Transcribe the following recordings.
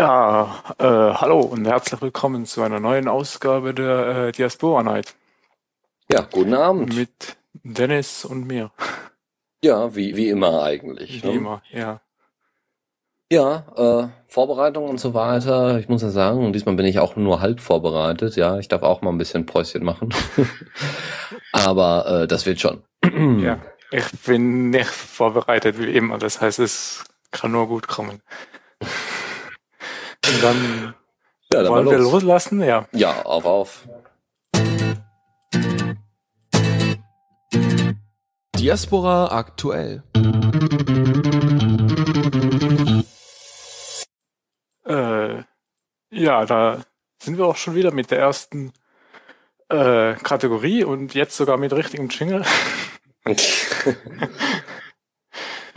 Ja, äh, hallo und herzlich willkommen zu einer neuen Ausgabe der äh, Diaspora Night Ja, guten Abend. mit Dennis und mir. Ja, wie, wie immer eigentlich. Wie Ne? immer, ja. Ja, äh, Vorbereitung und so weiter. Ich muss ja sagen, und diesmal bin ich auch nur halb vorbereitet. Ja, ich darf auch mal ein bisschen Päuschen machen. Aber äh, das wird schon. ja. Ich bin nicht vorbereitet wie immer, das heißt, es kann nur gut kommen. Und dann Ja, dann wollen wir los. loslassen, ja. Ja, auf, auf. Diaspora aktuell. Äh, ja, da sind wir auch schon wieder mit der ersten äh, Kategorie und jetzt sogar mit richtigem Jingle.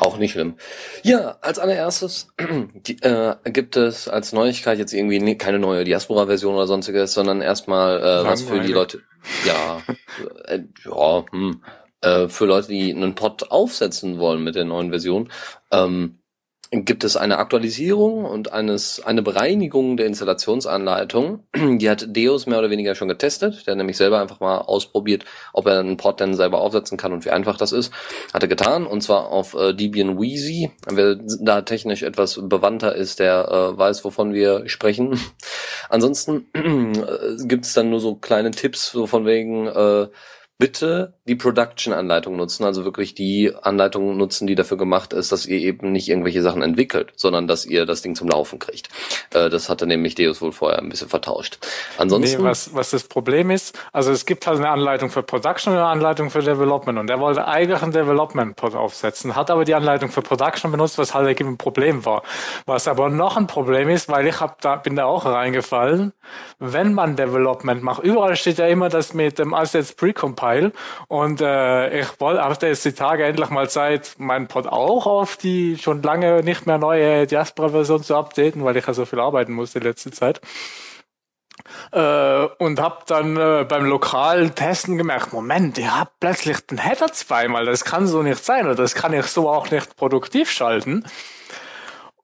Auch nicht schlimm. Ja, als allererstes die, äh, gibt es als Neuigkeit jetzt irgendwie ne, keine neue Diaspora-Version oder sonstiges, sondern erstmal äh, was für die. Leute, ja, äh, ja, hm, äh, für Leute, die einen Pod aufsetzen wollen mit der neuen Version, ähm, gibt es eine Aktualisierung und eines, eine Bereinigung der Installationsanleitung. Die hat Deus mehr oder weniger schon getestet. Der hat nämlich selber einfach mal ausprobiert, ob er einen Pod dann selber aufsetzen kann und wie einfach das ist. Hat er getan und zwar auf äh, Debian Wheezy. Wer da technisch etwas bewandter ist, der äh, weiß, wovon wir sprechen. Ansonsten äh, gibt es dann nur so kleine Tipps, so von wegen äh, bitte die Production-Anleitung nutzen, also wirklich die Anleitung nutzen, die dafür gemacht ist, dass ihr eben nicht irgendwelche Sachen entwickelt, sondern dass ihr das Ding zum Laufen kriegt. Äh, das hatte nämlich Deus wohl vorher ein bisschen vertauscht. Ansonsten, Nee, was, was das Problem ist, also es gibt halt eine Anleitung für Production und eine Anleitung für Development und er wollte eigentlich einen Development-Pod aufsetzen, hat aber die Anleitung für Production benutzt, was halt irgendwie ein Problem war. Was aber noch ein Problem ist, weil ich hab da, bin da auch reingefallen, wenn man Development macht, überall steht ja immer das mit dem Assets Precompile und äh, ich wollte, hatte jetzt die Tage endlich mal Zeit, meinen Pod auch auf die schon lange nicht mehr neue Diaspora-Version zu updaten, weil ich ja so viel arbeiten musste in letzter Zeit. Äh, und hab dann äh, beim lokalen Testen gemerkt, Moment, ihr habt plötzlich den Header zweimal, das kann so nicht sein oder das kann ich so auch nicht produktiv schalten.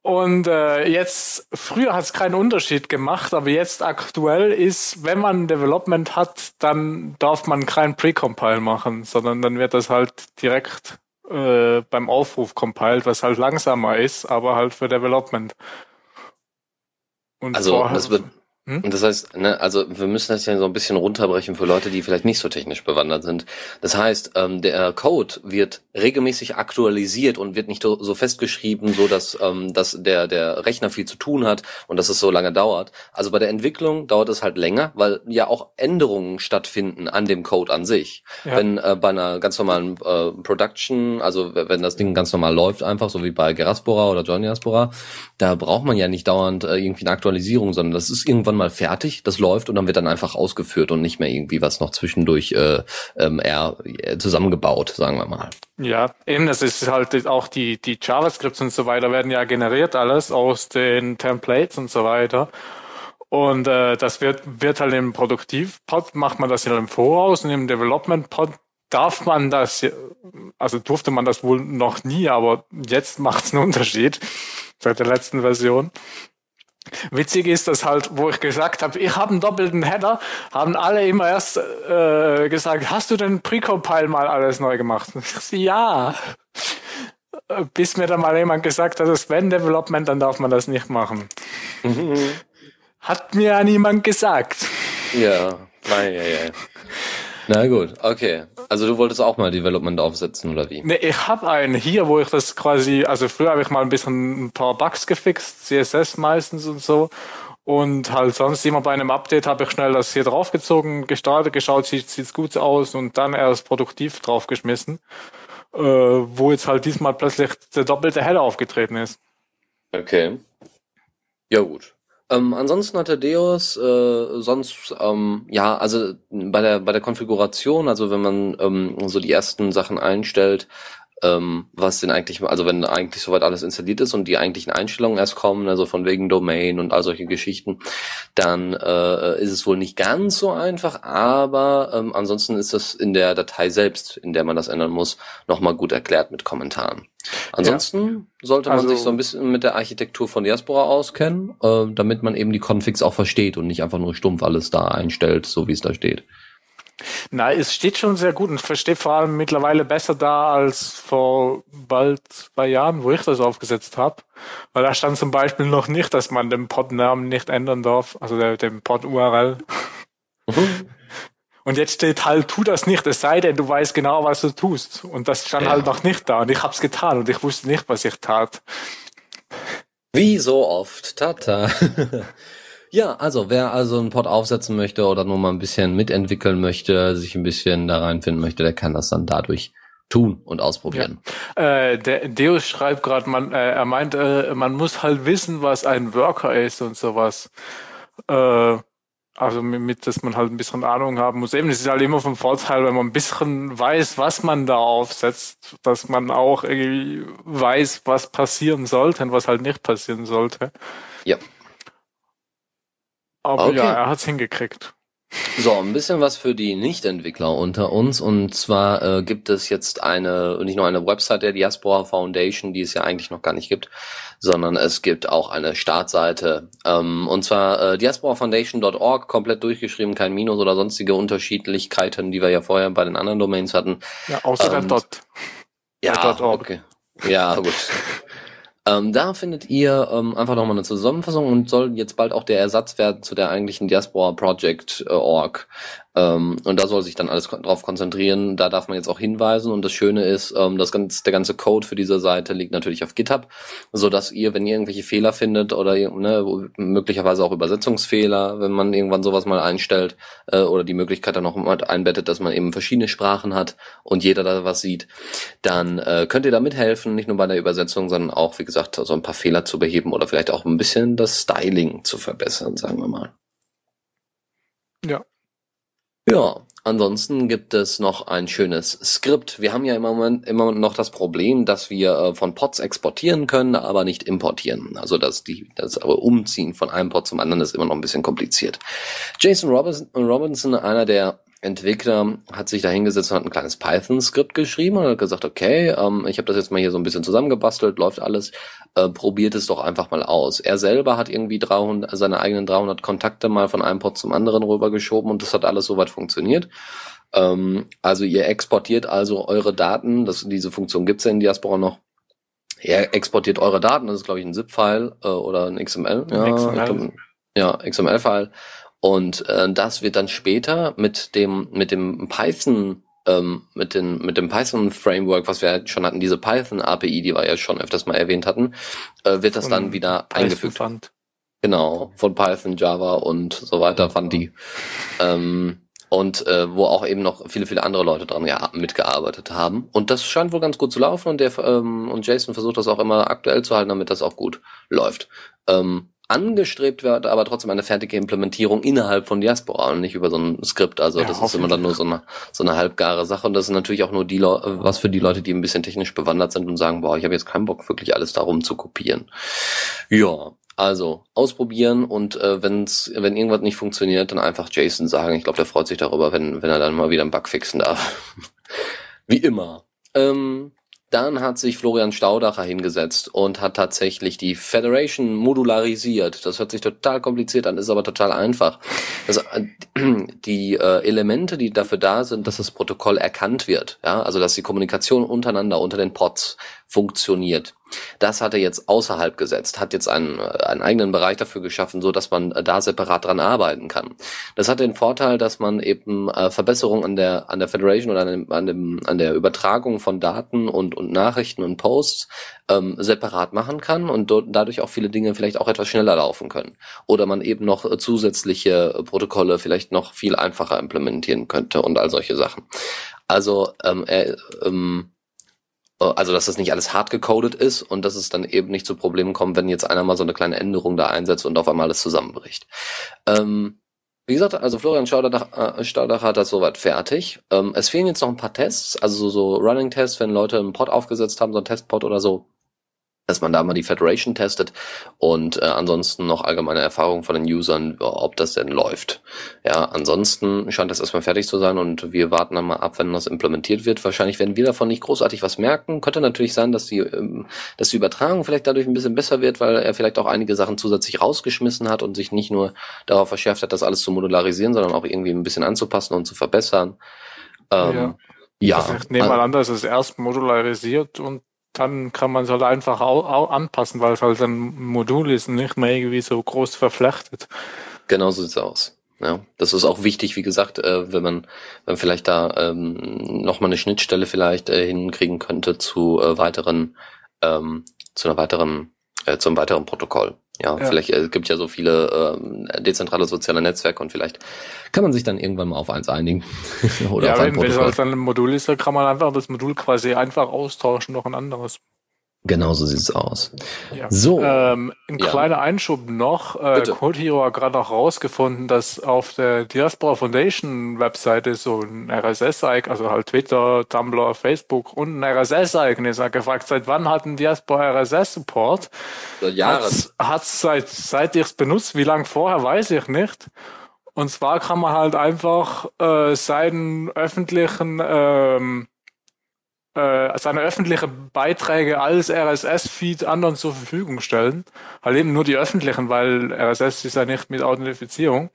Und äh, jetzt, früher hat es keinen Unterschied gemacht, aber jetzt aktuell ist, wenn man Development hat, dann darf man kein Precompile machen, sondern dann wird das halt direkt äh, beim Aufruf compiled, was halt langsamer ist, aber halt für Development. Und also das wird Hm? Und das heißt, ne, also wir müssen das ja so ein bisschen runterbrechen für Leute, die vielleicht nicht so technisch bewandert sind. Das heißt, ähm, der Code wird regelmäßig aktualisiert und wird nicht so festgeschrieben, so dass, ähm, dass der, der Rechner viel zu tun hat und dass es so lange dauert. Also bei der Entwicklung dauert es halt länger, weil ja auch Änderungen stattfinden an dem Code an sich. Ja. Wenn äh, bei einer ganz normalen äh, Production, also wenn das Ding ganz normal läuft, einfach so wie bei Geraspora oder John Diaspora, da braucht man ja nicht dauernd äh, irgendwie eine Aktualisierung, sondern das ist irgendwann mal fertig, das läuft und dann wird dann einfach ausgeführt und nicht mehr irgendwie was noch zwischendurch äh, ähm, eher äh, zusammengebaut, sagen wir mal. Ja, eben, das ist halt auch die, die JavaScripts und so weiter werden ja generiert alles aus den Templates und so weiter. Und äh, das wird, wird halt im Produktivpod, macht man das ja im Voraus und im Development-Pod darf man das, also durfte man das wohl noch nie, aber jetzt macht es einen Unterschied seit der letzten Version. Witzig ist, dass halt, wo ich gesagt habe, ich habe einen doppelten Header, haben alle immer erst äh, gesagt, hast du den Precompile mal alles neu gemacht? Ja. Bis mir dann mal jemand gesagt hat, das wenn Development, dann darf man das nicht machen. Hat mir ja niemand gesagt. Ja, nein, ja, ja. Na gut, okay. Also du wolltest auch mal Development aufsetzen, oder wie? Nee, ich habe einen hier, wo ich das quasi, also früher habe ich mal ein bisschen ein paar Bugs gefixt, CSS meistens und so. Und halt sonst immer bei einem Update habe ich schnell das hier draufgezogen, gestartet, geschaut, sieht sieht's gut aus und dann erst produktiv draufgeschmissen. Äh, wo jetzt halt diesmal plötzlich der doppelte Header aufgetreten ist. Okay. Ja gut. Ähm, ansonsten hatte Deus äh, sonst ähm, ja also bei der bei der Konfiguration also wenn man ähm, so die ersten Sachen einstellt ähm, was denn eigentlich, also wenn eigentlich soweit alles installiert ist und die eigentlichen Einstellungen erst kommen, also von wegen Domain und all solche Geschichten, dann äh, ist es wohl nicht ganz so einfach, aber ähm, ansonsten ist das in der Datei selbst, in der man das ändern muss, nochmal gut erklärt mit Kommentaren. Ansonsten ja. sollte man also, sich so ein bisschen mit der Architektur von Diaspora auskennen, äh, damit man eben die Configs auch versteht und nicht einfach nur stumpf alles da einstellt, so wie es da steht. Na, es steht schon sehr gut und ich verstehe vor allem mittlerweile besser da als vor bald zwei Jahren, wo ich das aufgesetzt habe. Weil da stand zum Beispiel noch nicht, dass man den Pod-Namen nicht ändern darf, also den Pod-URL. Mhm. Und jetzt steht halt, tu das nicht, es sei denn, du weißt genau, was du tust. Und das stand ja. halt noch nicht da. Und ich hab's getan und ich wusste nicht, was ich tat. Wie so oft, tata. Ja, also wer also einen Pod aufsetzen möchte oder nur mal ein bisschen mitentwickeln möchte, sich ein bisschen da reinfinden möchte, der kann das dann dadurch tun und ausprobieren. Ja. Äh, der Deus schreibt gerade, man, äh, er meint, äh, man muss halt wissen, was ein Worker ist und sowas. Äh, also mit, dass man halt ein bisschen Ahnung haben muss. Eben, es ist halt immer vom Vorteil, wenn man ein bisschen weiß, was man da aufsetzt, dass man auch irgendwie weiß, was passieren sollte und was halt nicht passieren sollte. Ja. Aber okay. ja, er hat's hingekriegt. So, ein bisschen was für die Nichtentwickler unter uns. Und zwar äh, gibt es jetzt eine, nicht nur eine Website der Diaspora Foundation, die es ja eigentlich noch gar nicht gibt, sondern es gibt auch eine Startseite. Ähm, und zwar äh, diasporafoundation.org, komplett durchgeschrieben, kein Minus oder sonstige Unterschiedlichkeiten, die wir ja vorher bei den anderen Domains hatten. Ja, außer ähm, der Dot. Ja, okay. Ja, gut. Ähm, da findet ihr ähm, einfach nochmal eine Zusammenfassung und soll jetzt bald auch der Ersatz werden zu der eigentlichen Diaspora Project äh, Org. Ähm, und da soll sich dann alles drauf konzentrieren. Da darf man jetzt auch hinweisen. Und das Schöne ist, ähm, das ganze, der ganze Code für diese Seite liegt natürlich auf GitHub, so dass ihr, wenn ihr irgendwelche Fehler findet oder ne, möglicherweise auch Übersetzungsfehler, wenn man irgendwann sowas mal einstellt äh, oder die Möglichkeit dann noch mal einbettet, dass man eben verschiedene Sprachen hat und jeder da was sieht, dann äh, könnt ihr da mithelfen, nicht nur bei der Übersetzung, sondern auch, wie gesagt, so ein paar Fehler zu beheben oder vielleicht auch ein bisschen das Styling zu verbessern, sagen wir mal. Ja, ja, ansonsten gibt es noch ein schönes Skript. Wir haben ja im Moment immer noch das Problem, dass wir äh, von Pods exportieren können, aber nicht importieren. Also dass die, das aber Umziehen von einem Pod zum anderen ist immer noch ein bisschen kompliziert. Jason Robinson, einer der Entwickler hat sich da hingesetzt und hat ein kleines Python-Skript geschrieben und hat gesagt, okay, ähm, ich habe das jetzt mal hier so ein bisschen zusammengebastelt, läuft alles, äh, probiert es doch einfach mal aus. Er selber hat irgendwie 300, seine eigenen 300 Kontakte mal von einem Pod zum anderen rübergeschoben und das hat alles soweit funktioniert. Ähm, also ihr exportiert also eure Daten, das, diese Funktion gibt's ja in Diaspora noch, er exportiert eure Daten, das ist glaube ich ein ZIP-File äh, oder ein XML, ja, XML. ja XML-File und äh, das wird dann später mit dem, mit dem Python, ähm, mit, den, mit dem Python-Framework, was wir halt schon hatten, diese Python-API, die wir ja schon öfters mal erwähnt hatten, äh, wird das von dann wieder Python eingefügt. Fund. Genau, von Python, Java und so weiter fand die. Ähm, und äh, wo auch eben noch viele, viele andere Leute dran ja, mitgearbeitet haben. Und das scheint wohl ganz gut zu laufen und der ähm, und Jason versucht das auch immer aktuell zu halten, damit das auch gut läuft. Ähm, angestrebt wird, aber trotzdem eine fertige Implementierung innerhalb von Diaspora und nicht über so ein Skript. Also ja, das ist immer dann nur so eine, so eine halbgare Sache und das ist natürlich auch nur die Le was für die Leute, die ein bisschen technisch bewandert sind und sagen, boah, ich habe jetzt keinen Bock, wirklich alles darum zu kopieren. Ja, also ausprobieren und äh, wenn's, wenn irgendwas nicht funktioniert, dann einfach Jason sagen. Ich glaube, der freut sich darüber, wenn, wenn er dann mal wieder einen Bug fixen darf. Wie immer. Ähm, dann hat sich Florian Staudacher hingesetzt und hat tatsächlich die Federation modularisiert. Das hört sich total kompliziert an, ist aber total einfach. Also, die äh, Elemente, die dafür da sind, dass das Protokoll erkannt wird, ja, also dass die Kommunikation untereinander unter den Pods funktioniert. Das hat er jetzt außerhalb gesetzt, hat jetzt einen, einen eigenen Bereich dafür geschaffen, so dass man da separat dran arbeiten kann. Das hat den Vorteil, dass man eben äh, Verbesserungen an der an der Federation oder an, dem, an, dem, an der Übertragung von Daten und und Nachrichten und Posts ähm, separat machen kann und dadurch auch viele Dinge vielleicht auch etwas schneller laufen können. Oder man eben noch äh, zusätzliche Protokolle vielleicht noch viel einfacher implementieren könnte und all solche Sachen. Also ähm, er, ähm, äh, also dass das nicht alles hart gecodet ist und dass es dann eben nicht zu Problemen kommt, wenn jetzt einer mal so eine kleine Änderung da einsetzt und auf einmal alles zusammenbricht. Ähm, wie gesagt, also Florian Staudach, äh, hat das soweit fertig. Ähm, es fehlen jetzt noch ein paar Tests, also so, so Running-Tests, wenn Leute einen Pod aufgesetzt haben, so ein Testpod oder so, dass man da mal die Federation testet und äh, ansonsten noch allgemeine Erfahrungen von den Usern, ob das denn läuft. Ja, ansonsten scheint das erstmal fertig zu sein und wir warten dann mal ab, wenn das implementiert wird. Wahrscheinlich werden wir davon nicht großartig was merken. Könnte natürlich sein, dass die, ähm, dass die Übertragung vielleicht dadurch ein bisschen besser wird, weil er vielleicht auch einige Sachen zusätzlich rausgeschmissen hat und sich nicht nur darauf verschärft hat, das alles zu modularisieren, sondern auch irgendwie ein bisschen anzupassen und zu verbessern. Ähm, ja. Ja. Also ich nehme mal an, dass es erst modularisiert und dann kann man es halt einfach auch, anpassen, weil es halt ein Modul ist und nicht mehr irgendwie so groß verflechtet. Genau so sieht's aus. Ja, das ist auch wichtig, wie gesagt, äh, wenn man, wenn vielleicht da ähm, nochmal eine Schnittstelle vielleicht äh, hinkriegen könnte zu äh, weiteren, ähm, zu einer weiteren, äh, zum weiteren Protokoll. Ja, ja. vielleicht äh, gibt ja so viele äh, dezentrale soziale Netzwerke und vielleicht kann man sich dann irgendwann mal auf eins einigen. Oder ja, auf ein wenn es halt dann ein Modul ist, dann kann man einfach das Modul quasi einfach austauschen noch ein anderes. Genau so sieht's aus. Ja. So. Ähm, ein ja. kleiner Einschub noch. Äh, Code Hero hat gerade noch rausgefunden, dass auf der Diaspora Foundation Webseite so ein RSS-Icon, also halt Twitter, Tumblr, Facebook und ein RSS-Icon ist. Er hat gefragt, seit wann hat ein Diaspora RSS-Support? Seit Jahren. Hat seit, seit ich es benutzt. Wie lange vorher, weiß ich nicht. Und zwar kann man halt einfach äh, seinen öffentlichen ähm, äh, seine öffentlichen Beiträge als RSS-Feed anderen zur Verfügung stellen. Halt eben nur die öffentlichen, weil RSS ist ja nicht mit Authentifizierung.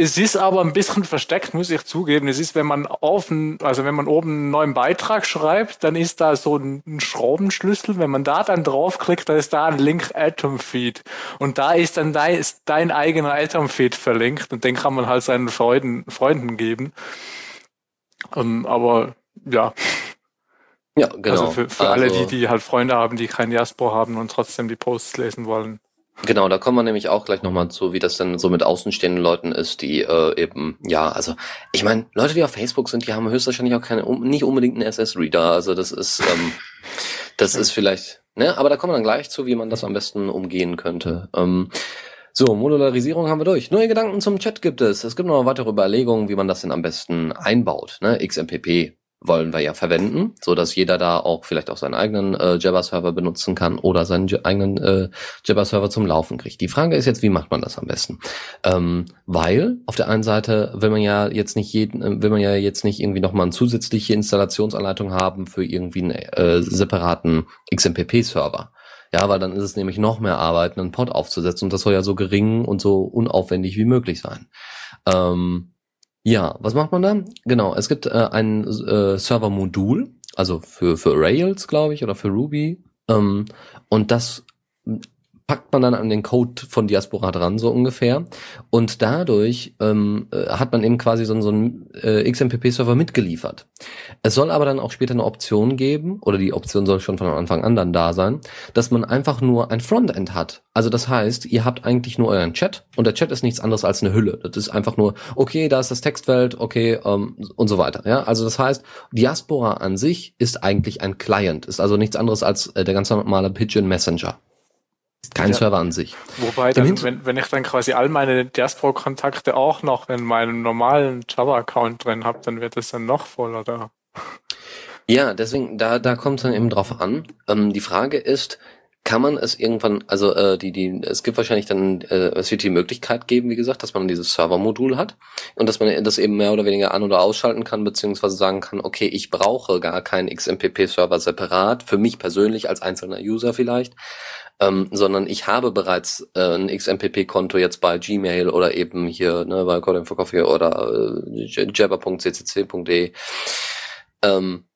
Es ist aber ein bisschen versteckt, muss ich zugeben. Es ist, wenn man offen, also wenn man oben einen neuen Beitrag schreibt, dann ist da so ein Schraubenschlüssel. Wenn man da dann draufklickt, dann ist da ein Link Atom Feed. Und da ist dann dein, ist dein eigener Atom Feed verlinkt und den kann man halt seinen Freunden, Freunden geben. Um, ähm, aber ja, ja, genau. Also für, für also, alle, die, die halt Freunde haben, die kein Jasper haben und trotzdem die Posts lesen wollen. Genau, da kommen wir nämlich auch gleich nochmal zu, wie das denn so mit außenstehenden Leuten ist, die äh, eben, ja, also ich meine, Leute, die auf Facebook sind, die haben höchstwahrscheinlich auch keine, um, nicht unbedingt einen SS-Reader. Also das ist, ähm, das ist vielleicht, ne, aber da kommen wir dann gleich zu, wie man das am besten umgehen könnte. Ähm, so, Modularisierung haben wir durch. Neue Gedanken zum Chat gibt es. Es gibt noch weitere Überlegungen, wie man das denn am besten einbaut. Ne? XMPP wollen wir ja verwenden, so dass jeder da auch vielleicht auch seinen eigenen äh, Jabber-Server benutzen kann oder seinen eigenen äh, Jabber-Server zum Laufen kriegt. Die Frage ist jetzt, wie macht man das am besten? Ähm, weil auf der einen Seite will man ja jetzt nicht jeden, äh, will man ja jetzt nicht irgendwie nochmal eine zusätzliche Installationsanleitung haben für irgendwie einen äh, separaten XMPP-Server. Ja, weil dann ist es nämlich noch mehr Arbeit, einen Pod aufzusetzen und das soll ja so gering und so unaufwendig wie möglich sein. Ähm, ja, was macht man da? Genau, es gibt äh, ein äh, Server-Modul, also für, für Rails, glaube ich, oder für Ruby. Ähm, und das packt man dann an den Code von Diaspora dran, so ungefähr. Und dadurch ähm, äh, hat man eben quasi so, so einen äh, XMPP-Server mitgeliefert. Es soll aber dann auch später eine Option geben, oder die Option soll schon von Anfang an dann da sein, dass man einfach nur ein Frontend hat. Also das heißt, ihr habt eigentlich nur euren Chat und der Chat ist nichts anderes als eine Hülle. Das ist einfach nur, okay, da ist das Textfeld, okay, ähm, und so weiter. Ja, also das heißt, Diaspora an sich ist eigentlich ein Client, ist also nichts anderes als äh, der ganz normale Pigeon Messenger. Kein ja. Server an sich. Wobei, dann, wenn, wenn ich dann quasi all meine Diaspora-Kontakte auch noch in meinem normalen Java-Account drin habe, dann wird es dann noch voller da. Ja, deswegen, da, da kommt es dann eben drauf an. Ähm, die Frage ist, kann man es irgendwann, also äh, die, die, es gibt wahrscheinlich dann, äh, es wird die Möglichkeit geben, wie gesagt, dass man dieses Server-Modul hat und dass man das eben mehr oder weniger an- oder ausschalten kann, beziehungsweise sagen kann, okay, ich brauche gar keinen XMPP-Server separat, für mich persönlich als einzelner User vielleicht, ähm, sondern ich habe bereits äh, ein XMPP-Konto jetzt bei Gmail oder eben hier ne, bei Coding for Coffee oder äh, jabber.ccc.de. Ähm,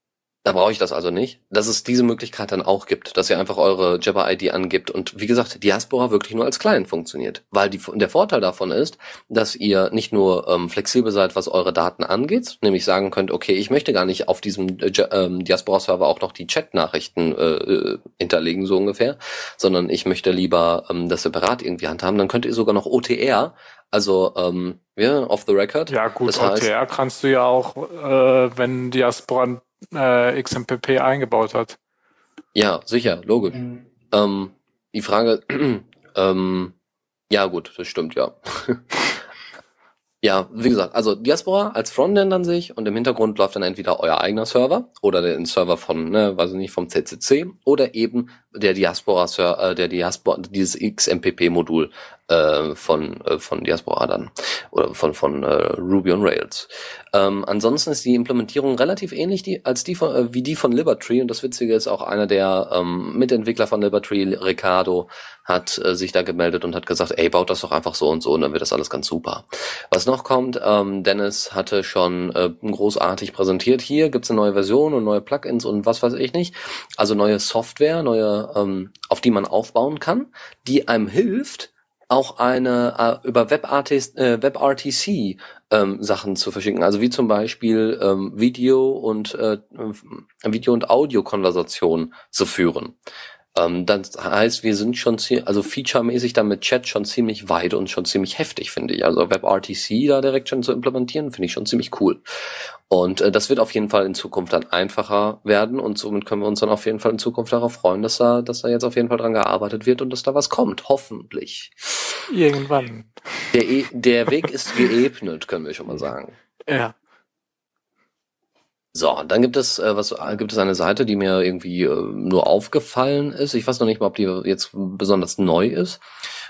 da brauche ich das also nicht. Dass es diese Möglichkeit dann auch gibt, dass ihr einfach eure Jabber-ID angibt und wie gesagt, Diaspora wirklich nur als Client funktioniert. Weil die, der Vorteil davon ist, dass ihr nicht nur ähm, flexibel seid, was eure Daten angeht, nämlich sagen könnt, okay, ich möchte gar nicht auf diesem äh, ähm, Diaspora-Server auch noch die Chat-Nachrichten äh, äh, hinterlegen, so ungefähr, sondern ich möchte lieber ähm, das separat irgendwie handhaben. Dann könnt ihr sogar noch OTR also, ähm, ja, off the record. Ja, gut, das OTR heißt, kannst du ja auch, äh, wenn Diaspora äh, XMPP eingebaut hat. Ja, sicher, logisch. Mhm. Ähm, die Frage, ähm, ja gut, das stimmt, ja. Ja, wie gesagt, also Diaspora als Frontend an sich und im Hintergrund läuft dann entweder euer eigener Server oder der Server von, ne, weiß ich nicht, vom CCC oder eben der Diaspora, äh, der Diaspora, dieses XMPP-Modul äh, von äh, von Diaspora dann oder von von äh, Ruby on Rails. Ähm, ansonsten ist die Implementierung relativ ähnlich die, als die von, äh, wie die von Libertree und das Witzige ist auch einer der ähm, Mitentwickler von Libertree, Ricardo, hat äh, sich da gemeldet und hat gesagt, ey, baut das doch einfach so und so und dann wird das alles ganz super. Was noch kommt, ähm, Dennis hatte schon äh, großartig präsentiert, hier gibt's eine neue Version und neue Plugins und was weiß ich nicht. Also neue Software, neue, ähm, auf die man aufbauen kann, die einem hilft, auch eine äh, über WebRTC, äh, WebRTC ähm, Sachen zu verschicken. Also wie zum Beispiel ähm, Video und äh, Video und Audiokonversation zu führen. Ähm, das heißt, wir sind schon, also featuremäßig dann mit Chat schon ziemlich weit und schon ziemlich heftig, finde ich. Also WebRTC da direkt schon zu implementieren, finde ich schon ziemlich cool. Und äh, das wird auf jeden Fall in Zukunft dann einfacher werden und somit können wir uns dann auf jeden Fall in Zukunft darauf freuen, dass da, dass da jetzt auf jeden Fall dran gearbeitet wird und dass da was kommt, hoffentlich. Irgendwann. Der, e der Weg ist geebnet, können wir schon mal sagen. Ja. So, dann gibt es äh, was äh, gibt es eine Seite, die mir irgendwie äh, nur aufgefallen ist. Ich weiß noch nicht mal, ob die jetzt besonders neu ist.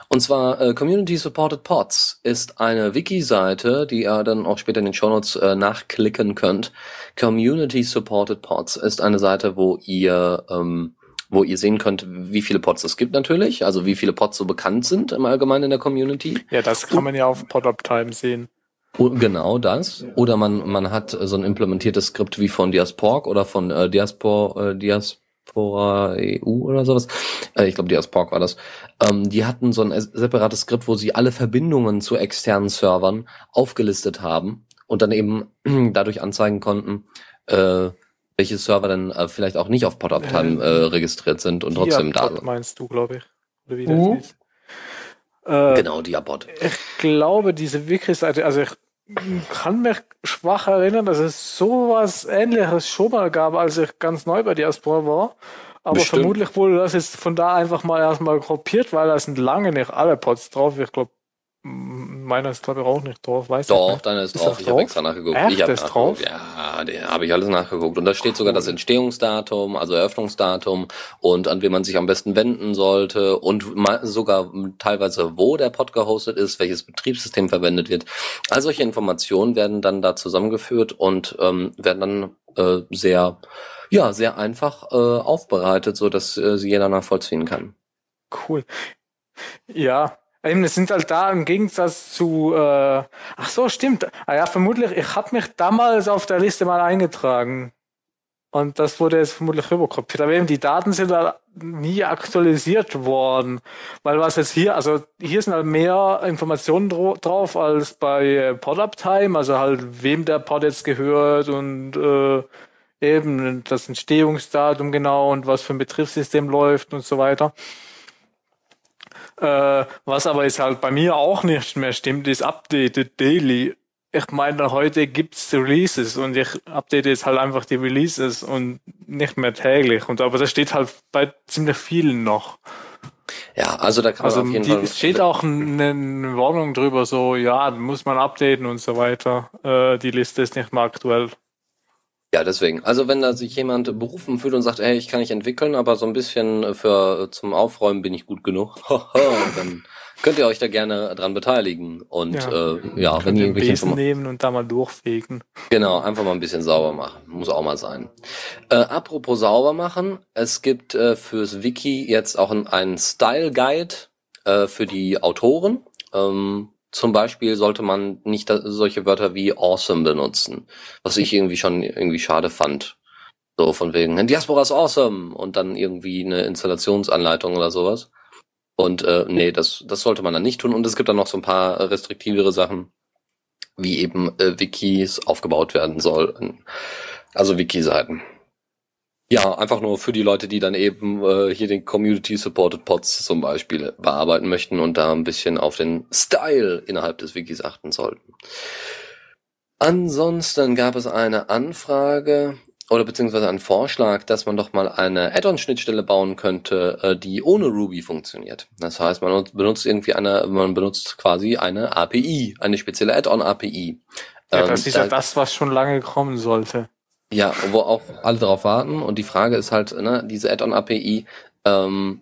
Und zwar äh, Community Supported Pods ist eine Wiki-Seite, die ihr dann auch später in den Shownotes äh, nachklicken könnt. Community Supported Pods ist eine Seite, wo ihr ähm, wo ihr sehen könnt, wie viele Pods es gibt natürlich, also wie viele Pods so bekannt sind im Allgemeinen in der Community. Ja, das kann man ja auf PodUptime sehen. Genau das. Oder man, man hat so ein implementiertes Skript wie von Diasporg oder von äh, Diaspor, äh, Diaspora EU oder sowas. Äh, ich glaube, Diasporg war das. Ähm, die hatten so ein separates Skript, wo sie alle Verbindungen zu externen Servern aufgelistet haben und dann eben dadurch anzeigen konnten, äh, welche Server dann äh, vielleicht auch nicht auf PodUptime äh, registriert sind und trotzdem da sind. meinst du, glaube ich. Oder wie das uh. ist. Äh, genau, Diabot. Ich glaube, diese Wiki-Seite, also ich kann mich schwach erinnern, dass es sowas ähnliches schon mal gab, als ich ganz neu bei Diaspora war. Aber Bestimmt. vermutlich wurde das jetzt von da einfach mal erstmal kopiert, weil da sind lange nicht alle Pods drauf. Ich glaube, Meiner ist glaube ich auch nicht drauf, weißt du? Doch, deiner ist, ist drauf. Ich habe extra nachgeguckt. Echt, ich habe drauf. Ja, der habe ich alles nachgeguckt. Und da steht sogar das Entstehungsdatum, also Eröffnungsdatum und an wen man sich am besten wenden sollte und sogar teilweise wo der Pod gehostet ist, welches Betriebssystem verwendet wird. All solche Informationen werden dann da zusammengeführt und ähm, werden dann äh, sehr, ja, sehr einfach äh, aufbereitet, so dass äh, sie jeder nachvollziehen kann. Cool. Ja, Eben, es sind halt da im Gegensatz zu, äh, ach so, stimmt. Ah ja, vermutlich, ich habe mich damals auf der Liste mal eingetragen. Und das wurde jetzt vermutlich rüberkopiert. Aber eben die Daten sind da nie aktualisiert worden. Weil was jetzt hier, also hier sind halt mehr Informationen drauf als bei äh, PodUptime, also halt wem der Pod jetzt gehört und äh, eben das Entstehungsdatum genau und was für ein Betriebssystem läuft und so weiter. Äh, was aber jetzt halt bei mir auch nicht mehr stimmt, ist Updated Daily. Ich meine, heute gibt's Releases und ich update jetzt halt einfach die Releases und nicht mehr täglich. Und aber das steht halt bei ziemlich vielen noch. Ja, also da kann man also auf jeden die, Fall. Es steht auch eine Warnung drüber, so ja, muss man updaten und so weiter. Äh, die Liste ist nicht mehr aktuell. Ja, deswegen. Also wenn da sich jemand berufen fühlt und sagt, hey, ich kann nicht entwickeln, aber so ein bisschen für zum Aufräumen bin ich gut genug, dann könnt ihr euch da gerne dran beteiligen. Und ja, äh, ja wenn ihr irgendwelche Besen nehmen und da mal durchfegen. Genau, einfach mal ein bisschen sauber machen. Muss auch mal sein. Äh, apropos sauber machen, es gibt äh, fürs Wiki jetzt auch einen Style Guide äh, für die Autoren. Ähm, zum Beispiel sollte man nicht solche Wörter wie awesome benutzen, was ich irgendwie schon irgendwie schade fand. So von wegen, Diaspora ist awesome und dann irgendwie eine Installationsanleitung oder sowas. Und äh, nee, das, das sollte man dann nicht tun. Und es gibt dann noch so ein paar restriktivere Sachen, wie eben äh, Wikis aufgebaut werden sollen. Also Wiki-Seiten. Ja, einfach nur für die Leute, die dann eben äh, hier den Community Supported Pods zum Beispiel bearbeiten möchten und da ein bisschen auf den Style innerhalb des Wikis achten sollten. Ansonsten gab es eine Anfrage oder beziehungsweise ein Vorschlag, dass man doch mal eine Add-on-Schnittstelle bauen könnte, äh, die ohne Ruby funktioniert. Das heißt, man benutzt irgendwie eine, man benutzt quasi eine API, eine spezielle Add-on-API. Ja, das ähm, ist ja das, was schon lange kommen sollte. Ja, wo auch alle darauf warten. Und die Frage ist halt, ne, diese Add-on-API ähm,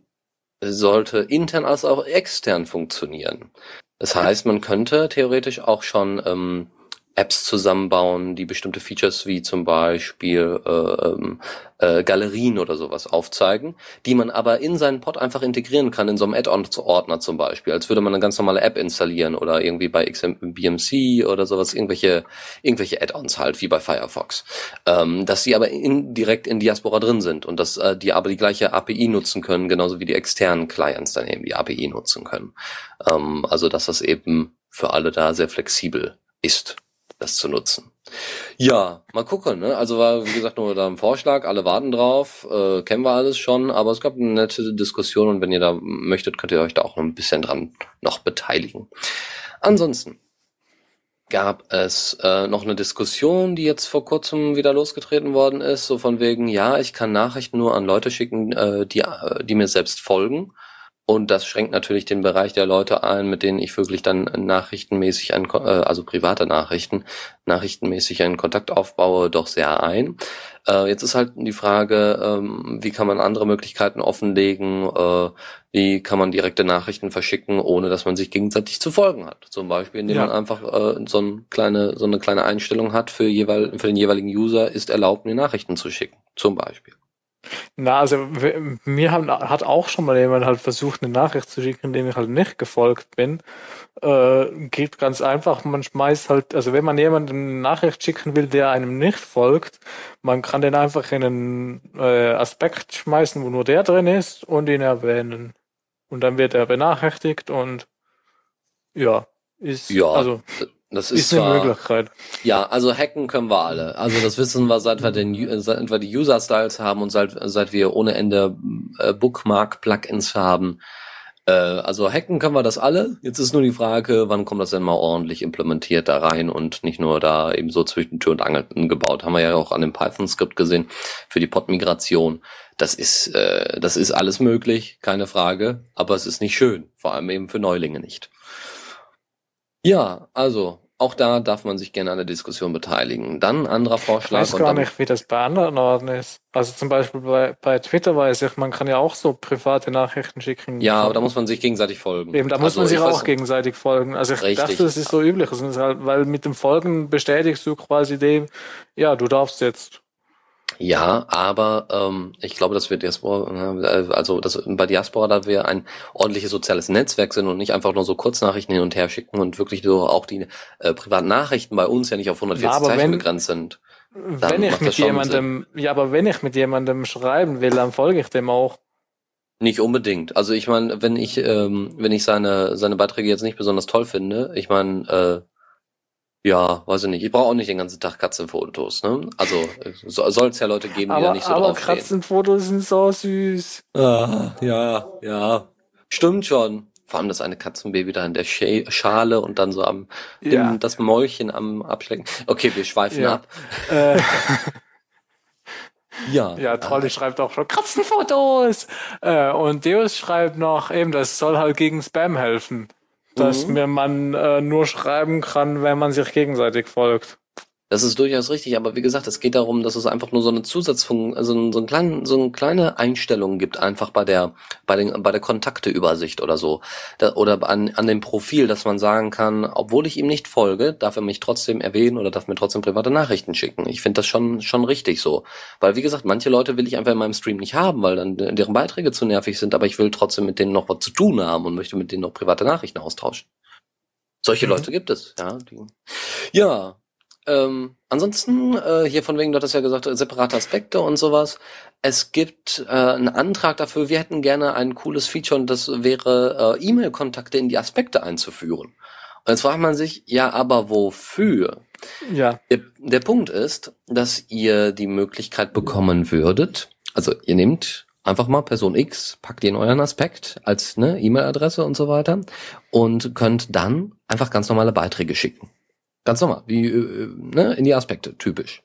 sollte intern als auch extern funktionieren. Das heißt, man könnte theoretisch auch schon ähm, Apps zusammenbauen, die bestimmte Features wie zum Beispiel äh, ähm, äh, Galerien oder sowas aufzeigen, die man aber in seinen Pod einfach integrieren kann, in so einem Add-on-Ordner zum Beispiel, als würde man eine ganz normale App installieren oder irgendwie bei XBMC oder sowas, irgendwelche, irgendwelche Add-ons halt, wie bei Firefox. Ähm, dass die aber in, direkt in Diaspora drin sind und dass äh, die aber die gleiche API nutzen können, genauso wie die externen Clients dann eben die API nutzen können. Ähm, also dass das eben für alle da sehr flexibel ist das zu nutzen. Ja, mal gucken. Ne? Also war, wie gesagt, nur da ein Vorschlag. Alle warten drauf. Äh, kennen wir alles schon. Aber es gab eine nette Diskussion. Und wenn ihr da möchtet, könnt ihr euch da auch ein bisschen dran noch beteiligen. Ansonsten gab es äh, noch eine Diskussion, die jetzt vor kurzem wieder losgetreten worden ist. So von wegen, ja, ich kann Nachrichten nur an Leute schicken, äh, die, äh, die mir selbst folgen. Und das schränkt natürlich den Bereich der Leute ein, mit denen ich wirklich dann nachrichtenmäßig, einen, äh, also private Nachrichten, nachrichtenmäßig einen Kontakt aufbaue, doch sehr ein. Äh, jetzt ist halt die Frage, ähm, wie kann man andere Möglichkeiten offenlegen, äh, wie kann man direkte Nachrichten verschicken, ohne dass man sich gegenseitig zu folgen hat. Zum Beispiel, indem ja. man einfach äh, so, eine kleine, so eine kleine Einstellung hat für, jeweil, für den jeweiligen User, ist erlaubt, mir Nachrichten zu schicken. Zum Beispiel. Na, also mir haben, hat auch schon mal jemand halt versucht, eine Nachricht zu schicken, dem ich halt nicht gefolgt bin. Äh, geht ganz einfach, man schmeißt halt, also wenn man jemanden eine Nachricht schicken will, der einem nicht folgt, man kann den einfach in einen äh, Aspekt schmeißen, wo nur der drin ist und ihn erwähnen. Und dann wird er benachrichtigt und ja, ist ja, also das ist, ist zwar, eine Möglichkeit. Ja, also hacken können wir alle. Also das wissen wir, seit wir den, seit wir die User-Styles haben und seit, seit wir ohne Ende äh, Bookmark-Plugins haben. Äh, also hacken können wir das alle. Jetzt ist nur die Frage, wann kommt das denn mal ordentlich implementiert da rein und nicht nur da eben so zwischen Tür und Angel gebaut. Haben wir ja auch an dem Python-Skript gesehen für die Pod-Migration. Das ist, äh, das ist alles möglich, keine Frage, aber es ist nicht schön, vor allem eben für Neulinge nicht. Ja, also auch da darf man sich gerne an der Diskussion beteiligen. Dann ein anderer Vorschlag. Ich weiß gar nicht, wie das bei anderen Orten ist. Also zum Beispiel bei, bei Twitter weiß ich, man kann ja auch so private Nachrichten schicken. Ja, aber da muss man sich gegenseitig folgen. Eben, da muss also man sich auch gegenseitig folgen. Also ich richtig. dachte, das ist so üblich, halt, weil mit dem Folgen bestätigst du quasi dem, ja, du darfst jetzt ja, aber ähm, ich glaube, dass wir Diaspora, äh, also dass bei Diaspora da wir ein ordentliches soziales Netzwerk sind und nicht einfach nur so Kurznachrichten hin und her schicken und wirklich so auch die äh, privaten Nachrichten bei uns ja nicht auf 140 ja, Zeichen wenn, begrenzt sind. Wenn ich mit jemandem, Sinn. ja, aber wenn ich mit jemandem schreiben will, dann folge ich dem auch. Nicht unbedingt. Also ich meine, wenn ich ähm, wenn ich seine seine Beiträge jetzt nicht besonders toll finde, ich meine, äh, ja, weiß ich nicht. Ich brauche auch nicht den ganzen Tag Katzenfotos, ne? Also so, soll es ja Leute geben, die aber, da nicht so aber draufstehen. Aber Katzenfotos sind so süß. Ah, ja, ja. Stimmt schon. Vor allem das eine Katzenbaby da in der Schale und dann so am ja. dem, das Mäulchen am Abschlecken. Okay, wir schweifen ja. ab. Äh. Ja. Ja, Trolli äh. schreibt auch schon Katzenfotos. Äh, und Deus schreibt noch eben, das soll halt gegen Spam helfen dass mhm. mir man äh, nur schreiben kann, wenn man sich gegenseitig folgt. Das ist durchaus richtig, aber wie gesagt, es geht darum, dass es einfach nur so eine Zusatzfunktion, also so, ein kleinen, so eine kleine Einstellung gibt, einfach bei der, bei den, bei der Kontakteübersicht oder so. Da, oder an, an dem Profil, dass man sagen kann, obwohl ich ihm nicht folge, darf er mich trotzdem erwähnen oder darf mir trotzdem private Nachrichten schicken. Ich finde das schon, schon richtig so. Weil, wie gesagt, manche Leute will ich einfach in meinem Stream nicht haben, weil dann deren Beiträge zu nervig sind, aber ich will trotzdem mit denen noch was zu tun haben und möchte mit denen noch private Nachrichten austauschen. Solche mhm. Leute gibt es, ja. Die, ja, ähm, ansonsten, äh, hier von wegen, du hattest ja gesagt, separate Aspekte und sowas. Es gibt äh, einen Antrag dafür, wir hätten gerne ein cooles Feature und das wäre, äh, E-Mail-Kontakte in die Aspekte einzuführen. Und jetzt fragt man sich, ja, aber wofür? Ja. Der, der Punkt ist, dass ihr die Möglichkeit bekommen würdet, also ihr nehmt einfach mal Person X, packt ihr in euren Aspekt als ne, E-Mail-Adresse und so weiter und könnt dann einfach ganz normale Beiträge schicken. Ganz normal, wie äh, ne, in die Aspekte, typisch.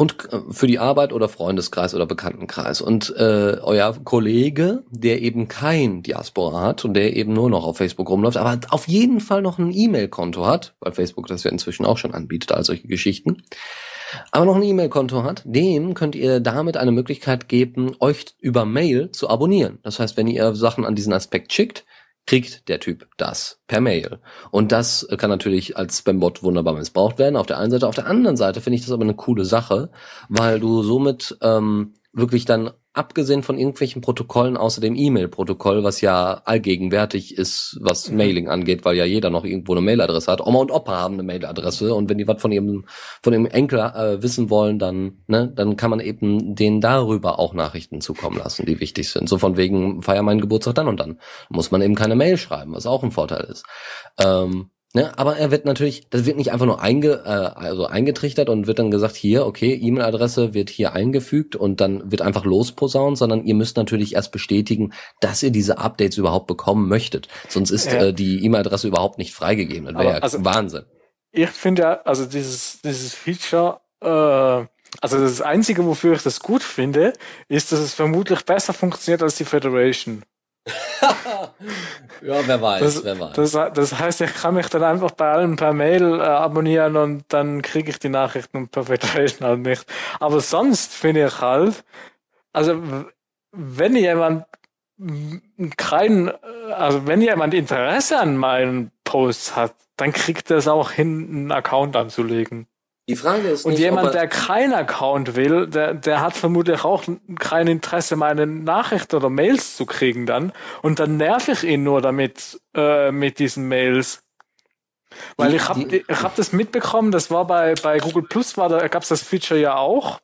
und äh, für die Arbeit oder Freundeskreis oder Bekanntenkreis. Und äh, euer Kollege, der eben kein Diaspora hat und der eben nur noch auf Facebook rumläuft, aber auf jeden Fall noch ein E-Mail-Konto hat, weil Facebook das ja inzwischen auch schon anbietet, all solche Geschichten, aber noch ein E-Mail-Konto hat, dem könnt ihr damit eine Möglichkeit geben, euch über Mail zu abonnieren. Das heißt, wenn ihr Sachen an diesen Aspekt schickt, kriegt der Typ das per Mail. Und das kann natürlich als Spambot wunderbar missbraucht werden. Auf der einen Seite. Auf der anderen Seite finde ich das aber eine coole Sache, weil du somit ähm, wirklich dann abgesehen von irgendwelchen Protokollen außer dem E-Mail-Protokoll, was ja allgegenwärtig ist, was. Mailing angeht, weil ja jeder noch irgendwo eine Mailadresse hat. Oma und Opa haben eine Mailadresse und wenn die was von ihrem von ihrem Enkel äh, wissen wollen, dann ne, dann kann man eben denen darüber auch Nachrichten zukommen lassen, die wichtig sind. So von wegen feier meinen Geburtstag dann und dann muss man eben keine Mail schreiben, was auch ein Vorteil ist. Ähm, Ne, aber er wird natürlich, das wird nicht einfach nur einge, äh, also eingetrichtert und wird dann gesagt, hier, okay, E-Mail-Adresse wird hier eingefügt und dann wird einfach losposaunt, sondern ihr müsst natürlich erst bestätigen, dass ihr diese Updates überhaupt bekommen möchtet. Sonst ist äh, die E-Mail-Adresse überhaupt nicht freigegeben. Das wäre ja also, Wahnsinn. Ich finde ja, also dieses, dieses Feature, äh, also das Einzige, wofür ich das gut finde, ist, dass es vermutlich besser funktioniert als die Federation. ja, wer weiß, das, wer weiß. Das, das, heißt, ich kann mich dann einfach bei allen per Mail äh, abonnieren und dann kriege ich die Nachrichten und per Federation halt nicht. Aber sonst finde ich halt, also wenn jemand kein, also wenn jemand Interesse an meinen Posts hat, dann kriegt er es auch hin, einen Account anzulegen. Die Frage ist Und nicht, jemand, der keinen Account will, der, der hat vermutlich auch kein Interesse, meine Nachrichten oder Mails zu kriegen dann. Und dann nerv ich ihn nur damit, äh, mit diesen Mails. Weil die, ich habe ich hab das mitbekommen, das war bei, bei Google Plus, war da gab's das Feature ja auch.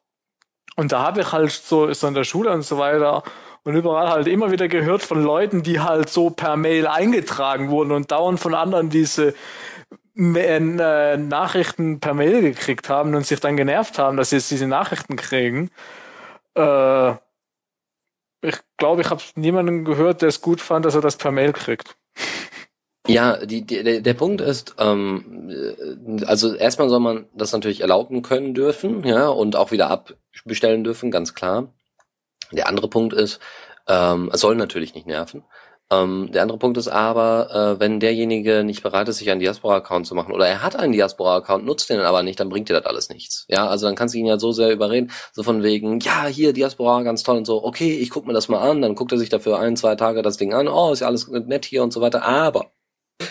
Und da habe ich halt so, so in der Schule und so weiter und überall halt immer wieder gehört von Leuten, die halt so per Mail eingetragen wurden und dauernd von anderen diese Nachrichten per Mail gekriegt haben und sich dann genervt haben, dass sie jetzt diese Nachrichten kriegen. Äh, ich glaube, ich habe niemanden gehört, der es gut fand, dass er das per Mail kriegt. Ja, die, die, der, Punkt ist, ähm, äh, also erstmal soll man das natürlich erlauben können dürfen, ja, und auch wieder abbestellen dürfen, ganz klar. Der andere Punkt ist, ähm, es soll natürlich nicht nerven. Ähm, der andere Punkt ist aber, äh, wenn derjenige nicht bereit ist, sich einen Diaspora-Account zu machen oder er hat einen Diaspora-Account, nutzt den aber nicht, dann bringt dir das alles nichts. Ja, also dann kannst du ihn ja so sehr überreden, so von wegen, ja, hier Diaspora, ganz toll und so, okay, ich guck mir das mal an, dann guckt er sich dafür ein, zwei Tage das Ding an, oh, ist ja alles nett hier und so weiter, aber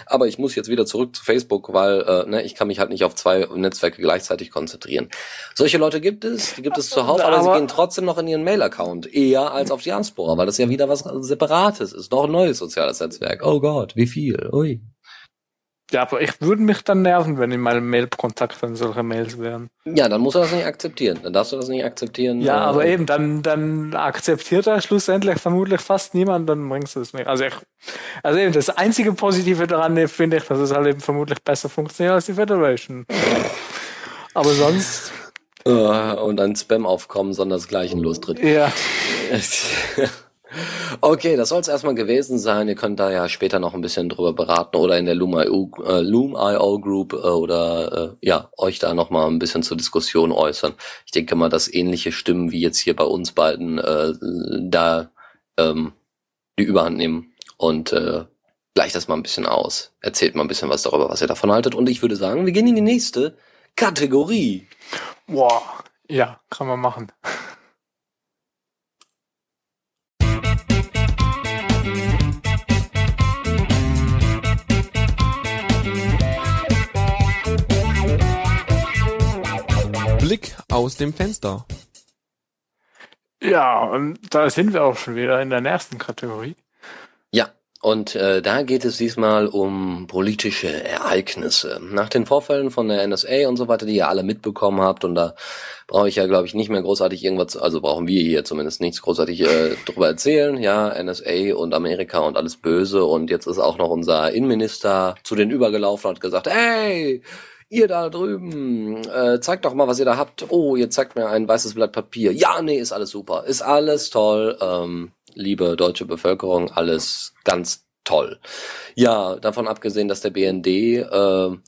aber ich muss jetzt wieder zurück zu Facebook, weil äh, ne, ich kann mich halt nicht auf zwei Netzwerke gleichzeitig konzentrieren. Solche Leute gibt es, die gibt es zuhauf, aber, aber sie gehen trotzdem noch in ihren Mail-Account, eher als auf Diaspora, weil das ja wieder was Separates ist, noch ein neues soziales Netzwerk. Oh Gott, wie viel? Ui. Ja, aber ich würde mich dann nerven, wenn in meinem Mail-Kontakt dann solche Mails wären. Ja, dann muss er das nicht akzeptieren. Dann darfst du das nicht akzeptieren. Ja, äh, aber eben, dann, dann akzeptiert er schlussendlich vermutlich fast niemand, dann bringst du es nicht. Also ich, also eben, das einzige Positive daran finde ich, dass es halt eben vermutlich besser funktioniert als die Federation. aber sonst. und ein Spam-Aufkommen, sondern das Gleiche lostritt. Ja. Okay, das soll es erstmal gewesen sein. Ihr könnt da ja später noch ein bisschen drüber beraten oder in der Loom.io äh, Loom Group äh, oder äh, ja, euch da noch mal ein bisschen zur Diskussion äußern. Ich denke mal, dass ähnliche Stimmen wie jetzt hier bei uns beiden äh, da ähm, die Überhand nehmen und äh, gleicht das mal ein bisschen aus. Erzählt mal ein bisschen was darüber, was ihr davon haltet. Und ich würde sagen, wir gehen in die nächste Kategorie. Boah, ja, kann man machen. Blick aus dem Fenster. Ja, und da sind wir auch schon wieder in der nächsten Kategorie. Ja, und äh, da geht es diesmal um politische Ereignisse. Nach den Vorfällen von der NSA und so weiter, die ihr alle mitbekommen habt, und da brauche ich ja, glaube ich, nicht mehr großartig irgendwas, also brauchen wir hier zumindest nichts großartig äh, drüber erzählen. Ja, NSA und Amerika und alles böse. Und jetzt ist auch noch unser Innenminister zu den übergelaufen und hat gesagt, hey, ihr da drüben, äh, zeigt doch mal, was ihr da habt. Oh, ihr zeigt mir ein weißes Blatt Papier. Ja, nee, ist alles super. Ist alles toll. Ähm, liebe deutsche Bevölkerung, alles ganz toll. Ja, davon abgesehen, dass der BND, äh,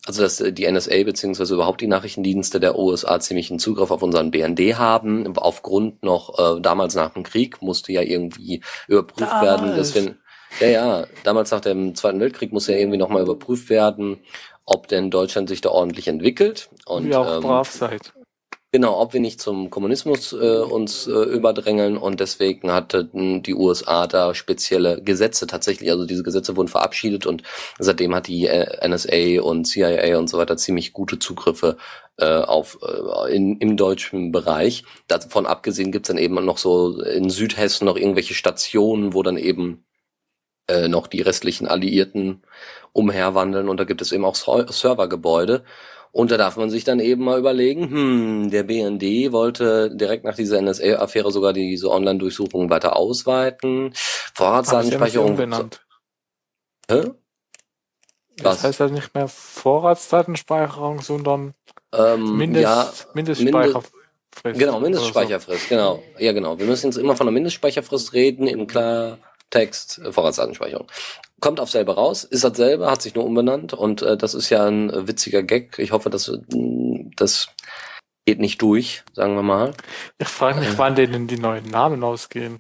also dass die NSA beziehungsweise überhaupt die Nachrichtendienste der USA ziemlichen Zugriff auf unseren BND haben, aufgrund noch äh, damals nach dem Krieg musste ja irgendwie überprüft damals. werden, dass wir ja, ja, damals nach dem Zweiten Weltkrieg musste ja irgendwie nochmal überprüft werden, ob denn Deutschland sich da ordentlich entwickelt. Und, Wie auch ähm, brav seid. Genau, ob wir nicht zum Kommunismus äh, uns äh, überdrängeln und deswegen hatten die USA da spezielle Gesetze tatsächlich, also diese Gesetze wurden verabschiedet und seitdem hat die äh, NSA und CIA und so weiter ziemlich gute Zugriffe äh, auf äh, in, im deutschen Bereich. Davon abgesehen gibt's dann eben noch so in Südhessen noch irgendwelche Stationen, wo dann eben äh, noch die restlichen Alliierten umherwandeln und da gibt es eben auch Servergebäude und da darf man sich dann eben mal überlegen, hm, der BND wollte direkt nach dieser NSA-Affäre sogar diese Online-Durchsuchungen weiter ausweiten. Vorratsdatenspeicherung. benannt. Hä? Was? Das heißt ja nicht mehr Vorratsdatenspeicherung, sondern ähm, Mindest, ja, Mindestspeicherfrist. Genau, Mindestspeicherfrist, so. genau. Ja, genau. Wir müssen jetzt immer von der Mindestspeicherfrist reden, in Klartext, äh, Vorratsdatenspeicherung kommt auf selber raus, ist dasselbe, hat sich nur umbenannt und äh, das ist ja ein witziger Gag. Ich hoffe, dass mm, das geht nicht durch, sagen wir mal. Ich frage mich, äh, wann denen die neuen Namen ausgehen.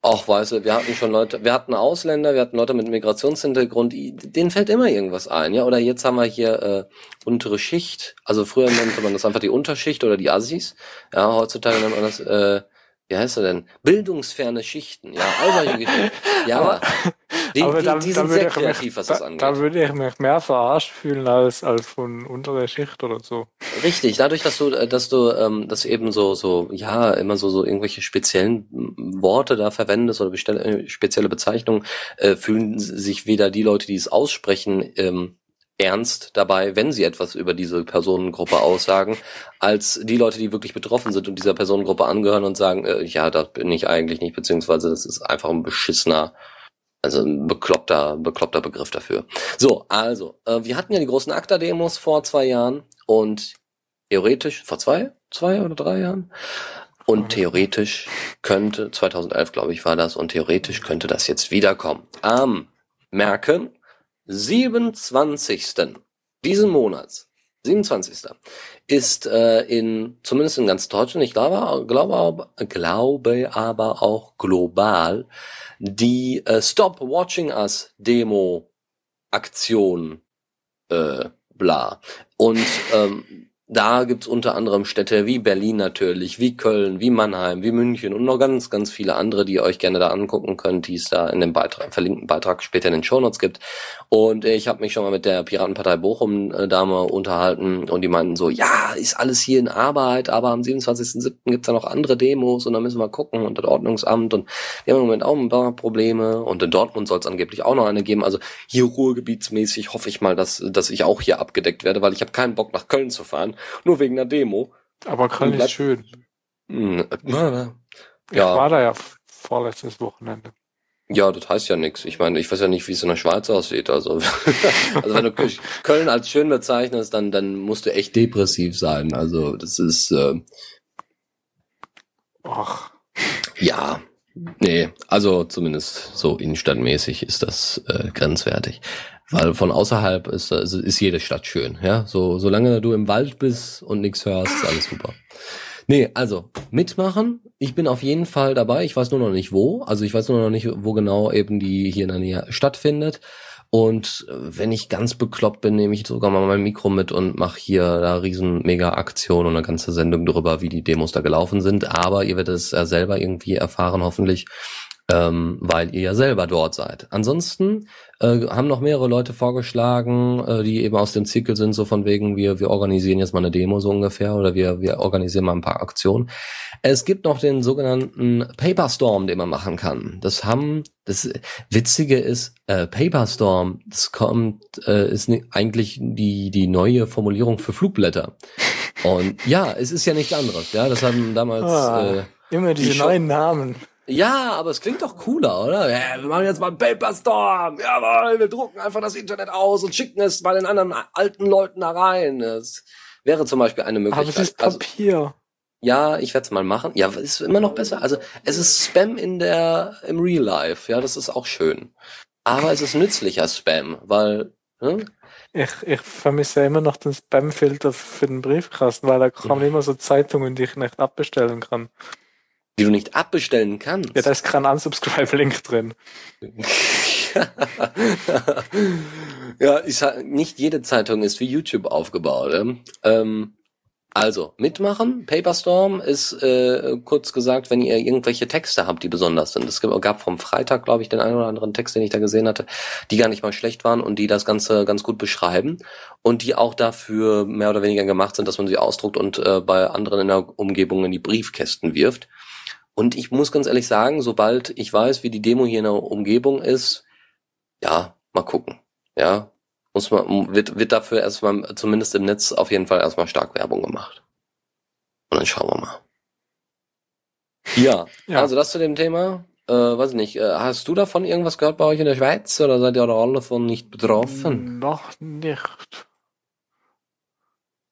Auch weißt du, wir hatten schon Leute, wir hatten Ausländer, wir hatten Leute mit Migrationshintergrund, denen fällt immer irgendwas ein, ja. Oder jetzt haben wir hier äh, untere Schicht. Also früher nannte man das einfach die Unterschicht oder die Assis. Ja, heutzutage nennt man das äh, wie heißt er denn? Bildungsferne Schichten, ja, all solche Geschichten. Ja, aber, die, aber die, da, die sind sehr kreativ, mich, was das angeht. Da würde ich mich mehr verarscht fühlen als, als von unterer Schicht oder so. Richtig, dadurch, dass du, dass du, ähm, dass eben so, so, ja, immer so, so irgendwelche speziellen Worte da verwendest oder äh, spezielle Bezeichnungen, äh, fühlen sich weder die Leute, die es aussprechen, ähm, ernst dabei, wenn sie etwas über diese Personengruppe aussagen, als die Leute, die wirklich betroffen sind und dieser Personengruppe angehören und sagen, äh, ja, das bin ich eigentlich nicht, beziehungsweise das ist einfach ein beschissener, also ein bekloppter, bekloppter Begriff dafür. So, also, äh, wir hatten ja die großen ACTA-Demos vor zwei Jahren und theoretisch, vor zwei, zwei oder drei Jahren, und theoretisch könnte, 2011 glaube ich war das, und theoretisch könnte das jetzt wiederkommen. Am Merken 27. diesen Monats, 27. ist äh, in, zumindest in ganz Deutschland, ich glaube, glaube, glaube aber auch global, die äh, Stop Watching Us Demo Aktion äh, bla. Und ähm, da gibt's unter anderem Städte wie Berlin natürlich, wie Köln, wie Mannheim, wie München und noch ganz, ganz viele andere, die ihr euch gerne da angucken könnt, die es da in dem Beitrag, verlinkten Beitrag später in den Shownotes gibt. Und ich habe mich schon mal mit der Piratenpartei Bochum äh, unterhalten und die meinten so, ja, ist alles hier in Arbeit, aber am 27.07. gibt's da noch andere Demos und da müssen wir gucken und das Ordnungsamt und wir haben im Moment auch ein paar Probleme und in Dortmund soll es angeblich auch noch eine geben. Also hier ruhrgebietsmäßig hoffe ich mal, dass, dass ich auch hier abgedeckt werde, weil ich habe keinen Bock nach Köln zu fahren nur wegen der Demo. Aber Köln ist schön. Hm, ja. Ich war da ja vorletztes Wochenende. Ja, das heißt ja nichts. Ich meine, ich weiß ja nicht, wie es in der Schweiz aussieht. Also, also wenn du Köln als schön bezeichnest, dann, dann musst du echt depressiv sein. Also das ist. Äh, Ach. Ja, nee, also zumindest so innenstadtmäßig ist das äh, grenzwertig. Weil von außerhalb ist, also ist jede Stadt schön, ja. So, solange du im Wald bist und nichts hörst, ist alles super. Nee, also mitmachen. Ich bin auf jeden Fall dabei. Ich weiß nur noch nicht wo. Also ich weiß nur noch nicht, wo genau eben die hier in der Nähe stattfindet. Und wenn ich ganz bekloppt bin, nehme ich sogar mal mein Mikro mit und mache hier da riesen Mega-Aktion und eine ganze Sendung darüber, wie die Demos da gelaufen sind. Aber ihr werdet es ja selber irgendwie erfahren, hoffentlich ähm, weil ihr ja selber dort seid. Ansonsten äh, haben noch mehrere Leute vorgeschlagen, äh, die eben aus dem Zirkel sind, so von wegen, wir, wir organisieren jetzt mal eine Demo so ungefähr oder wir, wir organisieren mal ein paar Aktionen. Es gibt noch den sogenannten Paperstorm, den man machen kann. Das haben, das Witzige ist, äh, Paperstorm, das kommt, äh, ist eigentlich die, die neue Formulierung für Flugblätter. Und ja, es ist ja nichts anderes, ja, das haben damals, ah, äh, Immer diese die neuen Namen. Ja, aber es klingt doch cooler, oder? Ja, wir machen jetzt mal einen Paperstorm. Jawohl, wir drucken einfach das Internet aus und schicken es bei den anderen alten Leuten da rein. Das wäre zum Beispiel eine Möglichkeit. Aber es ist also Papier. Ja, ich werde es mal machen. Ja, ist immer noch besser. Also es ist Spam in der im Real Life. Ja, das ist auch schön. Aber es ist nützlicher Spam, weil hm? ich, ich vermisse immer noch den Spam-Filter für den Briefkasten, weil da kommen immer so Zeitungen, die ich nicht abbestellen kann. Die du nicht abbestellen kannst. Ja, da ist kein Unsubscribe-Link drin. ja, ich sag, nicht jede Zeitung ist wie YouTube aufgebaut. Ähm, also, mitmachen. Paperstorm ist äh, kurz gesagt, wenn ihr irgendwelche Texte habt, die besonders sind. Es gab vom Freitag, glaube ich, den einen oder anderen Text, den ich da gesehen hatte, die gar nicht mal schlecht waren und die das Ganze ganz gut beschreiben und die auch dafür mehr oder weniger gemacht sind, dass man sie ausdruckt und äh, bei anderen in der Umgebung in die Briefkästen wirft. Und ich muss ganz ehrlich sagen, sobald ich weiß, wie die Demo hier in der Umgebung ist, ja, mal gucken. Ja, muss man, wird, wird dafür erstmal, zumindest im Netz, auf jeden Fall erstmal stark Werbung gemacht. Und dann schauen wir mal. Ja, ja. also das zu dem Thema. Äh, weiß ich nicht, äh, hast du davon irgendwas gehört bei euch in der Schweiz oder seid ihr alle davon nicht betroffen? Noch nicht.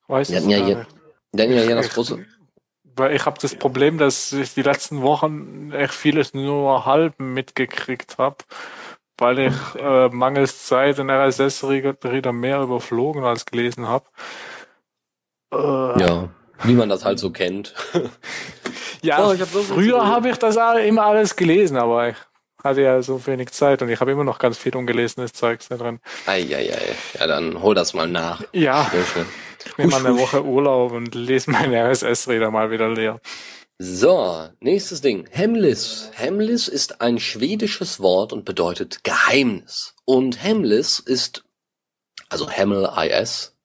Weiß ich ja hier, denn ja hier das große. Weil ich habe das Problem, dass ich die letzten Wochen echt vieles nur halb mitgekriegt habe weil ich äh, mangels Zeit den RSS-Reader mehr überflogen als gelesen habe. Äh, ja, wie man das halt so kennt. ja, oh, hab so früher habe ich das immer alles gelesen, aber ich hatte ja so wenig Zeit und ich habe immer noch ganz viel ungelesenes Zeugs da drin. Eieiei, ja dann hol das mal nach. Ja, ich nehme mal eine Woche Urlaub und lese meinen RSS-Reader mal wieder leer. So, nächstes Ding. Hemlis. Hemlis ist ein schwedisches Wort und bedeutet Geheimnis. Und Hemlis ist, also Hemel.is, .is,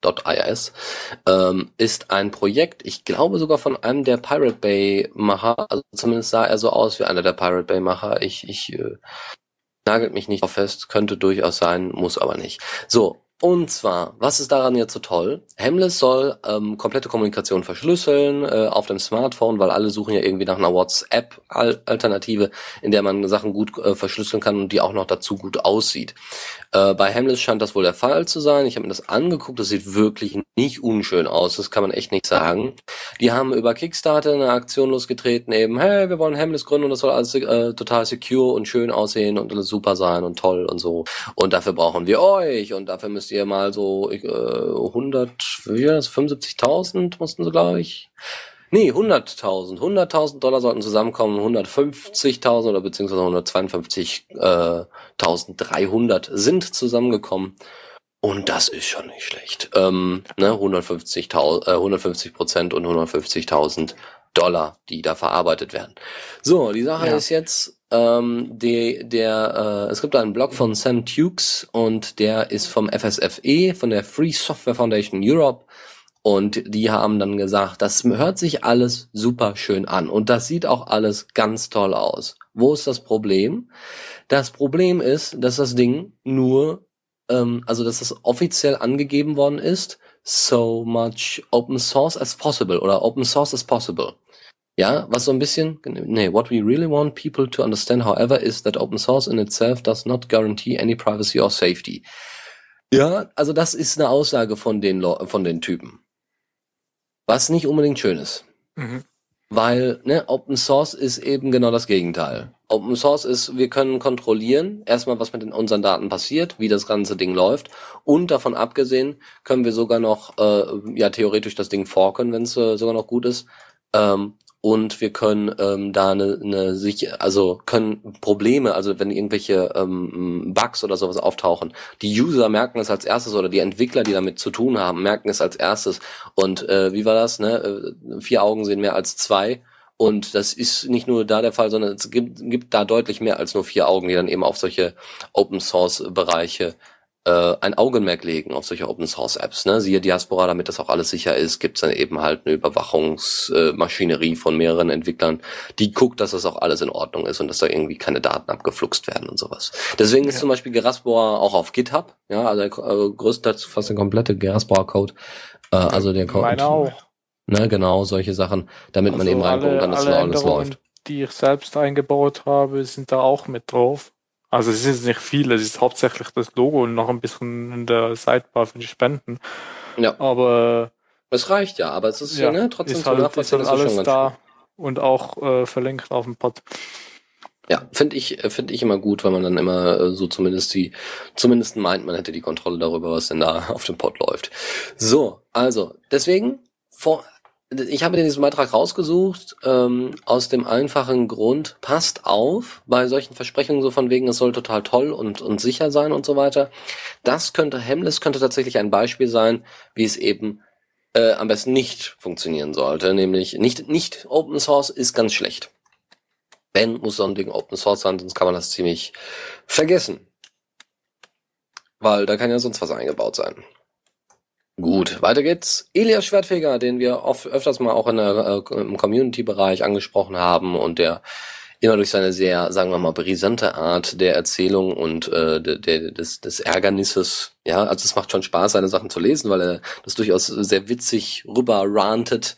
ähm, ist ein Projekt, ich glaube sogar von einem der Pirate Bay Macher, also zumindest sah er so aus wie einer der Pirate Bay Macher. Ich, ich äh, nagelt mich nicht auf fest, könnte durchaus sein, muss aber nicht. So, und zwar, was ist daran jetzt so toll? Hemless soll ähm, komplette Kommunikation verschlüsseln äh, auf dem Smartphone, weil alle suchen ja irgendwie nach einer WhatsApp-Alternative, in der man Sachen gut äh, verschlüsseln kann und die auch noch dazu gut aussieht. Äh, bei Hemless scheint das wohl der Fall zu sein. Ich habe mir das angeguckt, das sieht wirklich nicht unschön aus, das kann man echt nicht sagen. Die haben über Kickstarter eine Aktion losgetreten, eben, hey, wir wollen Hemless gründen und das soll alles äh, total secure und schön aussehen und alles super sein und toll und so. Und dafür brauchen wir euch und dafür müsst ihr mal so äh, 100, wie 75.000 mussten sie, glaube ich. Nee, 100.000. 100.000 Dollar sollten zusammenkommen. 150.000 oder beziehungsweise 152.300 sind zusammengekommen. Und das ist schon nicht schlecht. Ähm, ne, 150.000, äh, 150 Prozent und 150.000 Dollar, die da verarbeitet werden. So, die Sache ja. ist jetzt, ähm, die, der, äh, es gibt einen Blog von Sam Tukes und der ist vom FSFE, von der Free Software Foundation Europe. Und die haben dann gesagt, das hört sich alles super schön an und das sieht auch alles ganz toll aus. Wo ist das Problem? Das Problem ist, dass das Ding nur, ähm, also dass das offiziell angegeben worden ist, so much open source as possible oder open source as possible. Ja, was so ein bisschen, nee, what we really want people to understand, however, is that open source in itself does not guarantee any privacy or safety. Ja, also das ist eine Aussage von den, von den Typen. Was nicht unbedingt schön ist. Mhm. Weil, ne, Open Source ist eben genau das Gegenteil. Open Source ist, wir können kontrollieren, erstmal, was mit unseren Daten passiert, wie das ganze Ding läuft. Und davon abgesehen können wir sogar noch, äh, ja, theoretisch das Ding forken, wenn es äh, sogar noch gut ist. Ähm, und wir können ähm, da eine, eine sich also können Probleme, also wenn irgendwelche ähm, Bugs oder sowas auftauchen, die User merken es als erstes oder die Entwickler, die damit zu tun haben, merken es als erstes. Und äh, wie war das? Ne, äh, vier Augen sehen mehr als zwei. Und das ist nicht nur da der Fall, sondern es gibt, gibt da deutlich mehr als nur vier Augen, die dann eben auf solche Open Source Bereiche äh, ein Augenmerk legen auf solche Open Source Apps. Ne? Siehe Diaspora, damit das auch alles sicher ist, gibt es dann eben halt eine Überwachungsmaschinerie äh, von mehreren Entwicklern, die guckt, dass das auch alles in Ordnung ist und dass da irgendwie keine Daten abgefluxt werden und sowas. Deswegen ist zum Beispiel Geraspora auch auf GitHub, ja, also äh, größtenteils fast der komplette Geraspora-Code. Äh, also der Code. Meine auch. Ne, genau, solche Sachen, damit also man eben reingucken kann, dass alles läuft. Die ich selbst eingebaut habe, sind da auch mit drauf. Also es ist nicht viel, es ist hauptsächlich das Logo und noch ein bisschen in der Sidebar für die Spenden. Ja. Aber Es reicht ja, aber es ist ja, ne, trotzdem ist halt, zu nachvollziehen. Ist halt alles da und auch äh, verlinkt auf dem Pod. Ja, finde ich, äh, finde ich immer gut, weil man dann immer äh, so zumindest die, zumindest meint, man hätte die Kontrolle darüber, was denn da auf dem Pod läuft. So, also, deswegen, vor, ich habe diesen Beitrag rausgesucht, ähm, aus dem einfachen Grund, passt auf bei solchen Versprechungen so von wegen, es soll total toll und, und sicher sein und so weiter. Das könnte, Hemless könnte tatsächlich ein Beispiel sein, wie es eben äh, am besten nicht funktionieren sollte, nämlich nicht, nicht Open Source ist ganz schlecht. Wenn, muss so ein Ding Open Source sein, sonst kann man das ziemlich vergessen. Weil da kann ja sonst was eingebaut sein. Gut, weiter geht's. Elias Schwertfeger, den wir oft, öfters mal auch in der, äh, im Community-Bereich angesprochen haben und der immer durch seine sehr, sagen wir mal, brisante Art der Erzählung und äh, der, der, des, des Ärgernisses, ja, also es macht schon Spaß, seine Sachen zu lesen, weil er das durchaus sehr witzig rüber rantet.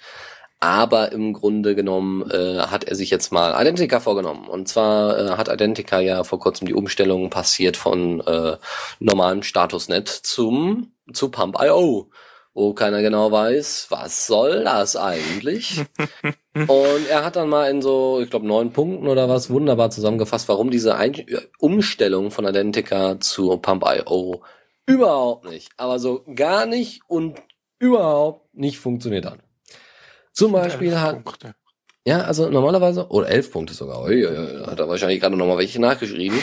Aber im Grunde genommen äh, hat er sich jetzt mal Identica vorgenommen. Und zwar äh, hat Identica ja vor kurzem die Umstellung passiert von äh, normalem Statusnet zum zu Pump.io, wo keiner genau weiß, was soll das eigentlich? Und er hat dann mal in so, ich glaube, neun Punkten oder was wunderbar zusammengefasst, warum diese Ein Umstellung von Identica zu Pump.io überhaupt nicht, aber so gar nicht und überhaupt nicht funktioniert hat. Zum Beispiel hat, ja, also normalerweise, oder elf Punkte sogar, ui, hat er wahrscheinlich gerade nochmal welche nachgeschrieben.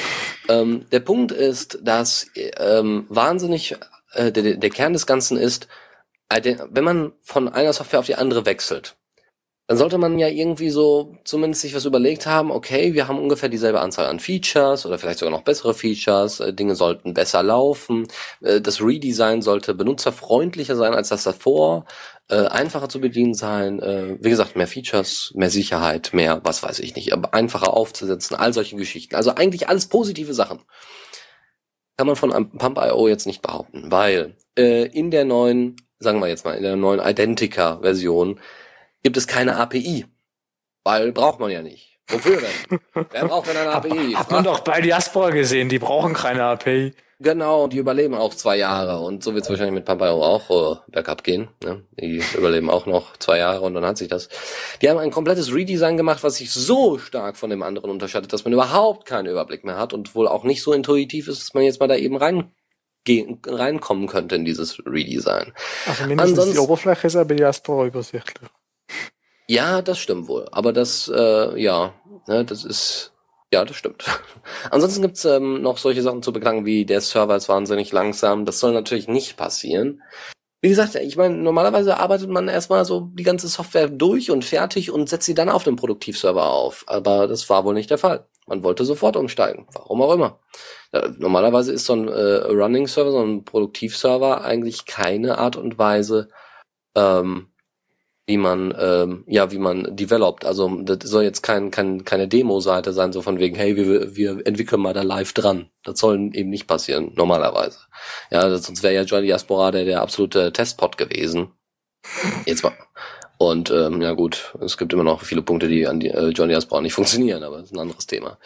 Ähm, der Punkt ist, dass ähm, wahnsinnig äh, der, der Kern des Ganzen ist, wenn man von einer Software auf die andere wechselt, dann sollte man ja irgendwie so zumindest sich was überlegt haben, okay, wir haben ungefähr dieselbe Anzahl an Features oder vielleicht sogar noch bessere Features, äh, Dinge sollten besser laufen, äh, das Redesign sollte benutzerfreundlicher sein als das davor, äh, einfacher zu bedienen sein, wie gesagt, mehr Features, mehr Sicherheit, mehr, was weiß ich nicht, einfacher aufzusetzen, all solche Geschichten. Also eigentlich alles positive Sachen kann man von Pump.io jetzt nicht behaupten, weil in der neuen, sagen wir jetzt mal, in der neuen Identica-Version gibt es keine API. Weil braucht man ja nicht. Wofür denn? Wer braucht denn eine API? Hat man doch bei Diaspora gesehen, die brauchen keine API. Genau, die überleben auch zwei Jahre und so wird es wahrscheinlich mit Pampao auch äh, bergab gehen. Ne? Die überleben auch noch zwei Jahre und dann hat sich das. Die haben ein komplettes Redesign gemacht, was sich so stark von dem anderen unterscheidet, dass man überhaupt keinen Überblick mehr hat und wohl auch nicht so intuitiv ist, dass man jetzt mal da eben rein reinkommen könnte in dieses Redesign. Also mindestens Ansonsten, die Oberfläche ist aber Diaspora übersichtlich. Ja, das stimmt wohl. Aber das, äh, ja, ne, das ist ja, das stimmt. Ansonsten gibt's ähm, noch solche Sachen zu beklagen, wie der Server ist wahnsinnig langsam. Das soll natürlich nicht passieren. Wie gesagt, ich meine, normalerweise arbeitet man erstmal so die ganze Software durch und fertig und setzt sie dann auf dem Produktivserver auf. Aber das war wohl nicht der Fall. Man wollte sofort umsteigen. Warum auch immer. Ja, normalerweise ist so ein äh, Running-Server, so ein Produktivserver eigentlich keine Art und Weise, ähm, wie man ähm, ja wie man developt. Also das soll jetzt kein, kein keine Demo-Seite sein, so von wegen, hey, wir, wir entwickeln mal da live dran. Das soll eben nicht passieren normalerweise. Ja, sonst wäre ja Johnny Diaspora der, der absolute Testpot gewesen. Jetzt mal und ähm, ja gut, es gibt immer noch viele Punkte, die an die, äh, Johnny Asbrown nicht funktionieren, aber das ist ein anderes Thema.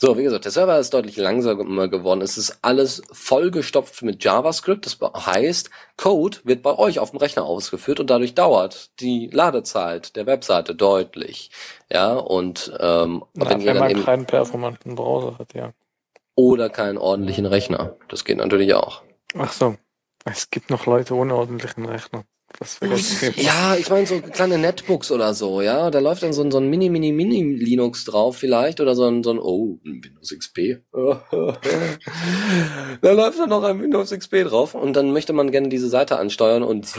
So, wie gesagt, der Server ist deutlich langsamer geworden. Es ist alles vollgestopft mit JavaScript. Das heißt, Code wird bei euch auf dem Rechner ausgeführt und dadurch dauert die Ladezeit der Webseite deutlich. Ja, und ähm, Na, wenn, wenn man eben, keinen performanten Browser hat, ja. Oder keinen ordentlichen Rechner. Das geht natürlich auch. Ach so. Es gibt noch Leute ohne ordentlichen Rechner. Ja, ich meine so kleine Netbooks oder so, ja. Da läuft dann so ein, so ein Mini, Mini, Mini Linux drauf vielleicht oder so ein, so ein oh, Windows XP. da läuft dann noch ein Windows XP drauf und dann möchte man gerne diese Seite ansteuern und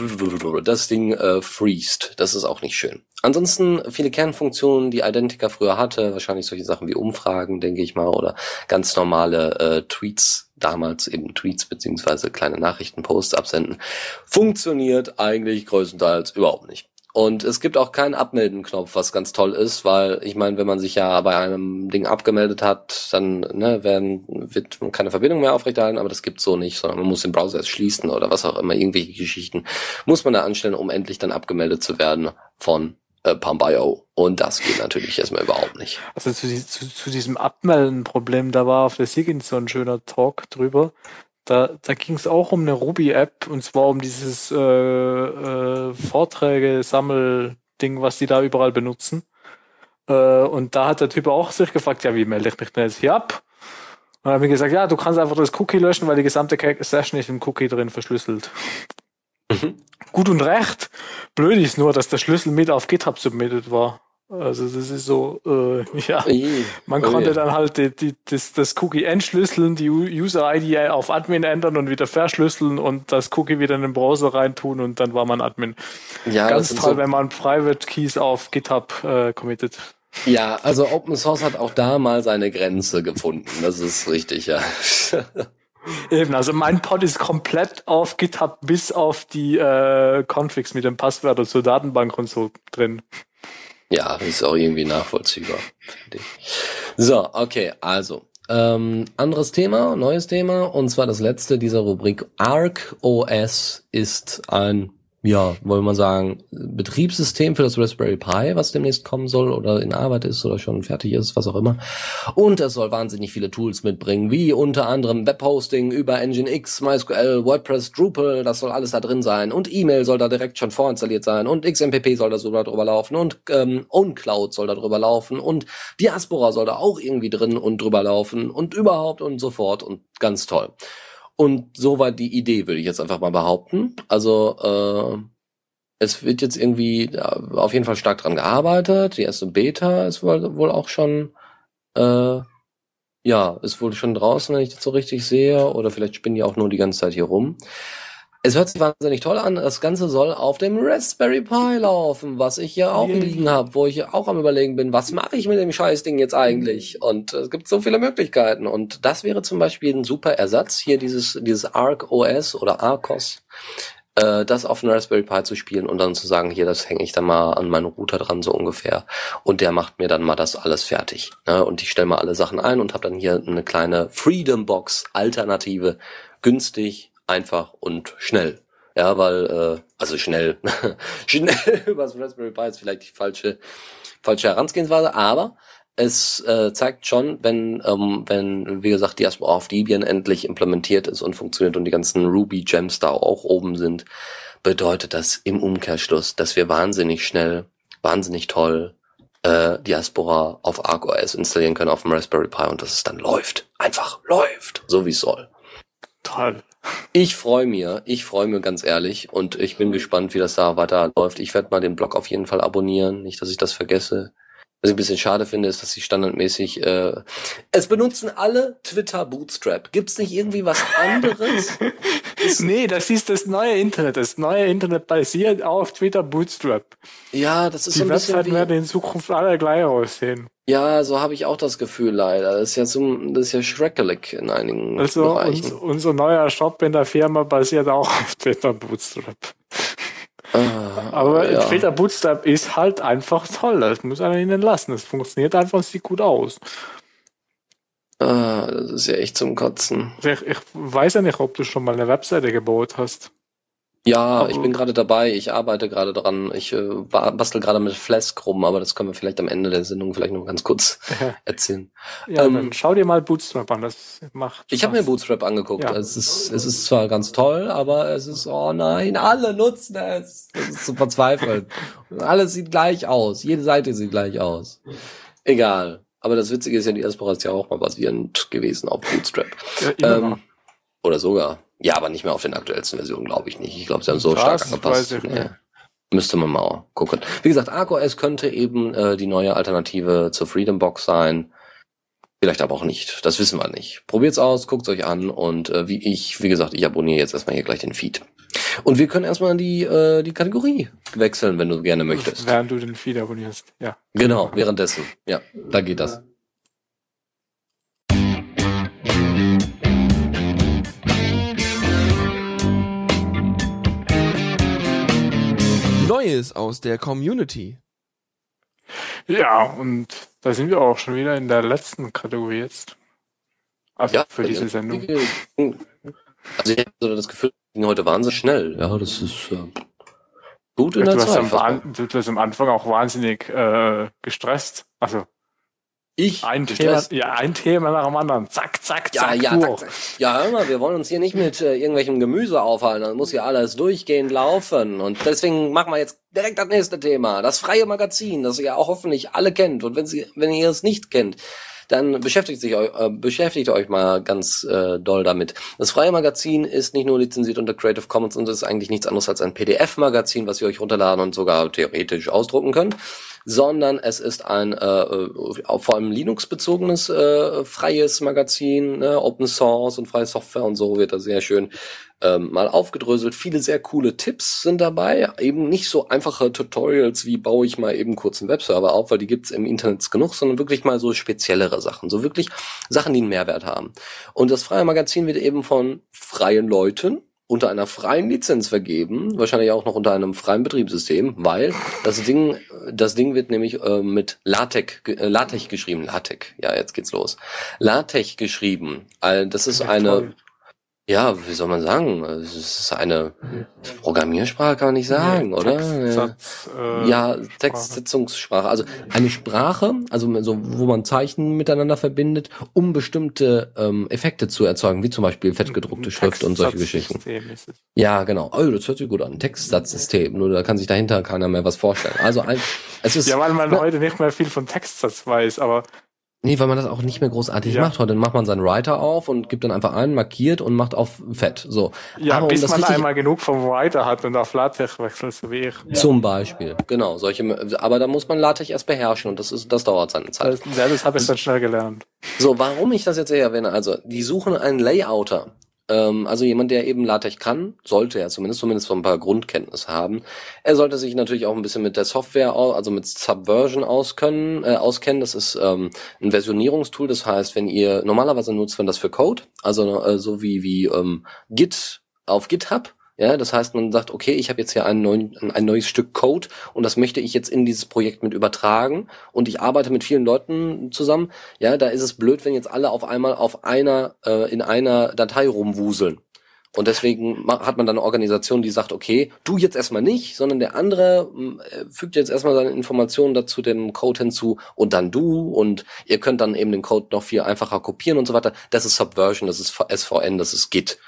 das Ding äh, freest. Das ist auch nicht schön. Ansonsten viele Kernfunktionen, die Identica früher hatte, wahrscheinlich solche Sachen wie Umfragen, denke ich mal, oder ganz normale äh, Tweets damals eben Tweets beziehungsweise kleine Nachrichtenposts absenden, funktioniert eigentlich größtenteils überhaupt nicht. Und es gibt auch keinen Abmelden-Knopf, was ganz toll ist, weil ich meine, wenn man sich ja bei einem Ding abgemeldet hat, dann ne, werden, wird keine Verbindung mehr aufrechterhalten, aber das gibt's so nicht, sondern man muss den Browser erst schließen oder was auch immer, irgendwelche Geschichten muss man da anstellen, um endlich dann abgemeldet zu werden von äh, Pump.io. Und das geht natürlich erstmal überhaupt nicht. Also zu, zu, zu diesem Abmelden-Problem, da war auf der Sigin so ein schöner Talk drüber. Da, da ging es auch um eine Ruby-App und zwar um dieses äh, äh, Vorträge-Sammel-Ding, was die da überall benutzen. Äh, und da hat der Typ auch sich gefragt, ja, wie melde ich mich denn jetzt hier ab? Und dann haben wir gesagt, ja, du kannst einfach das Cookie löschen, weil die gesamte Session ist im Cookie drin verschlüsselt. Mhm. Gut und recht. Blöd ist nur, dass der Schlüssel mit auf GitHub submitted war. Also das ist so, äh, ja, man konnte dann halt die, die, das, das Cookie entschlüsseln, die User-ID auf Admin ändern und wieder verschlüsseln und das Cookie wieder in den Browser reintun und dann war man Admin. Ja, Ganz toll, so wenn man Private Keys auf GitHub äh, committet. Ja, also Open Source hat auch da mal seine Grenze gefunden. Das ist richtig, ja. Eben, also mein Pod ist komplett auf GitHub bis auf die äh, Configs mit dem Passwörter zur Datenbank und so drin. Ja, ist auch irgendwie nachvollziehbar. So, okay, also. Ähm, anderes Thema, neues Thema, und zwar das letzte dieser Rubrik. Arc OS ist ein ja, wollen wir sagen, Betriebssystem für das Raspberry Pi, was demnächst kommen soll oder in Arbeit ist oder schon fertig ist, was auch immer. Und es soll wahnsinnig viele Tools mitbringen, wie unter anderem Webhosting über Nginx, MySQL, WordPress, Drupal, das soll alles da drin sein. Und E-Mail soll da direkt schon vorinstalliert sein. Und XMPP soll da so drüber laufen. Und ähm, OwnCloud soll da drüber laufen. Und Diaspora soll da auch irgendwie drin und drüber laufen. Und überhaupt und so fort. Und ganz toll. Und so war die Idee, würde ich jetzt einfach mal behaupten. Also äh, es wird jetzt irgendwie auf jeden Fall stark dran gearbeitet. Die erste Beta ist wohl, wohl auch schon, äh, ja, ist wohl schon draußen, wenn ich das so richtig sehe. Oder vielleicht spinnen die auch nur die ganze Zeit hier rum. Es hört sich wahnsinnig toll an. Das Ganze soll auf dem Raspberry Pi laufen, was ich ja auch liegen habe, wo ich auch am überlegen bin, was mache ich mit dem Scheißding jetzt eigentlich? Und es gibt so viele Möglichkeiten. Und das wäre zum Beispiel ein super Ersatz, hier dieses, dieses Arc OS oder Arcos, äh, das auf dem Raspberry Pi zu spielen und dann zu sagen, hier, das hänge ich dann mal an meinen Router dran, so ungefähr. Und der macht mir dann mal das alles fertig. Ne? Und ich stelle mal alle Sachen ein und habe dann hier eine kleine Freedom Box Alternative, günstig, einfach und schnell. Ja, weil, äh, also schnell, schnell übers Raspberry Pi ist vielleicht die falsche, falsche Herangehensweise, aber es äh, zeigt schon, wenn, ähm, wenn, wie gesagt, die erstmal auf Debian endlich implementiert ist und funktioniert und die ganzen Ruby Gems da auch oben sind, bedeutet das im Umkehrschluss, dass wir wahnsinnig schnell, wahnsinnig toll äh, Diaspora auf ArcOS installieren können auf dem Raspberry Pi und dass es dann läuft. Einfach läuft, so wie es soll. Toll. Ich freue mir, ich freue mir ganz ehrlich und ich bin gespannt, wie das da weiter läuft. Ich werde mal den Blog auf jeden Fall abonnieren, nicht, dass ich das vergesse. Was ich ein bisschen schade finde, ist, dass sie standardmäßig äh, es benutzen alle Twitter Bootstrap. Gibt's nicht irgendwie was anderes? nee, das ist das neue Internet. Das neue Internet basiert auf Twitter Bootstrap. Ja, das ist Die so ein Webseiten bisschen wie, werden in Zukunft alle gleich aussehen. Ja, so habe ich auch das Gefühl leider. Das ist ja so, das ist ja schrecklich in einigen also Bereichen. Also unser neuer Shop in der Firma basiert auch auf Twitter Bootstrap. Ah, Aber ja. Twitter Bootstrap ist halt einfach toll. Das muss einer ihnen lassen. Das funktioniert einfach, sieht gut aus. Ah, das ist ja echt zum Kotzen. Ich, ich weiß ja nicht, ob du schon mal eine Webseite gebaut hast. Ja, ich bin gerade dabei, ich arbeite gerade dran. Ich äh, bastel gerade mit Flask rum, aber das können wir vielleicht am Ende der Sendung vielleicht noch ganz kurz erzählen. Ja, ähm, dann schau dir mal Bootstrap an, das macht. Ich habe mir Bootstrap angeguckt. Ja. Es ist es ist zwar ganz toll, aber es ist oh nein, alle nutzen es. Das ist zu verzweifeln. Alles sieht gleich aus, jede Seite sieht gleich aus. Egal. Aber das Witzige ist ja, die Espora ist ja auch mal basierend gewesen auf Bootstrap. Ja, ähm, oder sogar. Ja, aber nicht mehr auf den aktuellsten Versionen, glaube ich nicht. Ich glaube, sie haben so das stark angepasst. Nee. Müsste man mal gucken. Wie gesagt, ArcOS könnte eben äh, die neue Alternative zur Freedom Box sein. Vielleicht aber auch nicht. Das wissen wir nicht. Probiert's aus, guckt's euch an und äh, wie ich, wie gesagt, ich abonniere jetzt erstmal hier gleich den Feed. Und wir können erstmal die, äh, die Kategorie wechseln, wenn du gerne möchtest. Während du den Feed abonnierst, ja. Genau, währenddessen. Ja, da geht das. Neues aus der Community. Ja, und da sind wir auch schon wieder in der letzten Kategorie jetzt. Also ja, für diese Sendung. Also ich habe so das Gefühl, ging heute wahnsinnig schnell. Ja, das ist äh, gut in ja, der du Zeit. Am, du hast am Anfang auch wahnsinnig äh, gestresst. Also Ich ein Thema, ja, ein Thema nach dem anderen. Zack, zack, zack. Ja, ja, zack, zack. ja, hör mal, wir wollen uns hier nicht mit äh, irgendwelchem Gemüse aufhalten. Das muss ja alles durchgehend laufen. Und deswegen machen wir jetzt direkt das nächste Thema. Das freie Magazin, das ihr auch hoffentlich alle kennt. Und wenn sie, wenn ihr es nicht kennt, dann beschäftigt sich euch, äh, beschäftigt euch mal ganz äh, doll damit. Das freie Magazin ist nicht nur lizenziert unter Creative Commons und ist eigentlich nichts anderes als ein PDF-Magazin, was ihr euch runterladen und sogar theoretisch ausdrucken könnt sondern es ist ein äh, äh vor allem Linux-bezogenes äh, freies Magazin, ne? Open Source und freie Software und so wird da sehr schön ähm, mal aufgedröselt. Viele sehr coole Tipps sind dabei, eben nicht so einfache Tutorials wie baue ich mal eben kurz einen Webserver auf, weil die gibt's im Internet genug, sondern wirklich mal so speziellere Sachen, so wirklich Sachen, die einen Mehrwert haben. Und das freie Magazin wird eben von freien Leuten unter einer freien Lizenz vergeben, wahrscheinlich auch noch unter einem freien Betriebssystem, weil das Ding, das Ding wird nämlich äh, mit LaTeX, äh, LaTeX geschrieben, LaTeX, ja, jetzt geht's los. LaTeX geschrieben. Das ist eine, ja, wie soll man sagen? Es ist eine Programmiersprache, kann man nicht sagen, nee, oder? Textsatz, äh, ja, Textsetzungssprache. Also eine Sprache, also so, wo man Zeichen miteinander verbindet, um bestimmte ähm, Effekte zu erzeugen, wie zum Beispiel fettgedruckte Schrift und solche Geschichten. Ja, genau. Oh, das hört sich gut an. Textsatzsystem. Nur da kann sich dahinter keiner mehr was vorstellen. Also ein, es ist. Ja, weil man na, heute nicht mehr viel von Textsatz weiß, aber Nee, weil man das auch nicht mehr großartig ja. macht. Heute macht man seinen Writer auf und gibt dann einfach ein, markiert und macht auf fett. So. Ja, Aber bis um man einmal genug vom Writer hat und auf LaTeX wechselt, so wie ich. Zum Beispiel, genau. Solche, aber da muss man LaTeX erst beherrschen und das ist, das dauert seine Zeit. Das, ja, das habe ich dann schnell gelernt. So, warum ich das jetzt erwähne, also, die suchen einen Layouter. Ähm, also jemand, der eben LaTeX kann, sollte er zumindest, zumindest so ein paar Grundkenntnisse haben. Er sollte sich natürlich auch ein bisschen mit der Software, also mit Subversion auskennen. Äh, auskennen. Das ist ähm, ein Versionierungstool. Das heißt, wenn ihr normalerweise nutzt man das für Code, also äh, so wie wie ähm, Git auf GitHub ja, das heißt, man sagt, okay, ich habe jetzt hier ein, neuen, ein neues Stück Code und das möchte ich jetzt in dieses Projekt mit übertragen und ich arbeite mit vielen Leuten zusammen. Ja, da ist es blöd, wenn jetzt alle auf einmal auf einer äh, in einer Datei rumwuseln. Und deswegen hat man dann eine Organisation, die sagt, okay, du jetzt erstmal nicht, sondern der andere äh, fügt jetzt erstmal seine Informationen dazu, den Code hinzu und dann du und ihr könnt dann eben den Code noch viel einfacher kopieren und so weiter. Das ist Subversion, das ist SVN, das ist Git.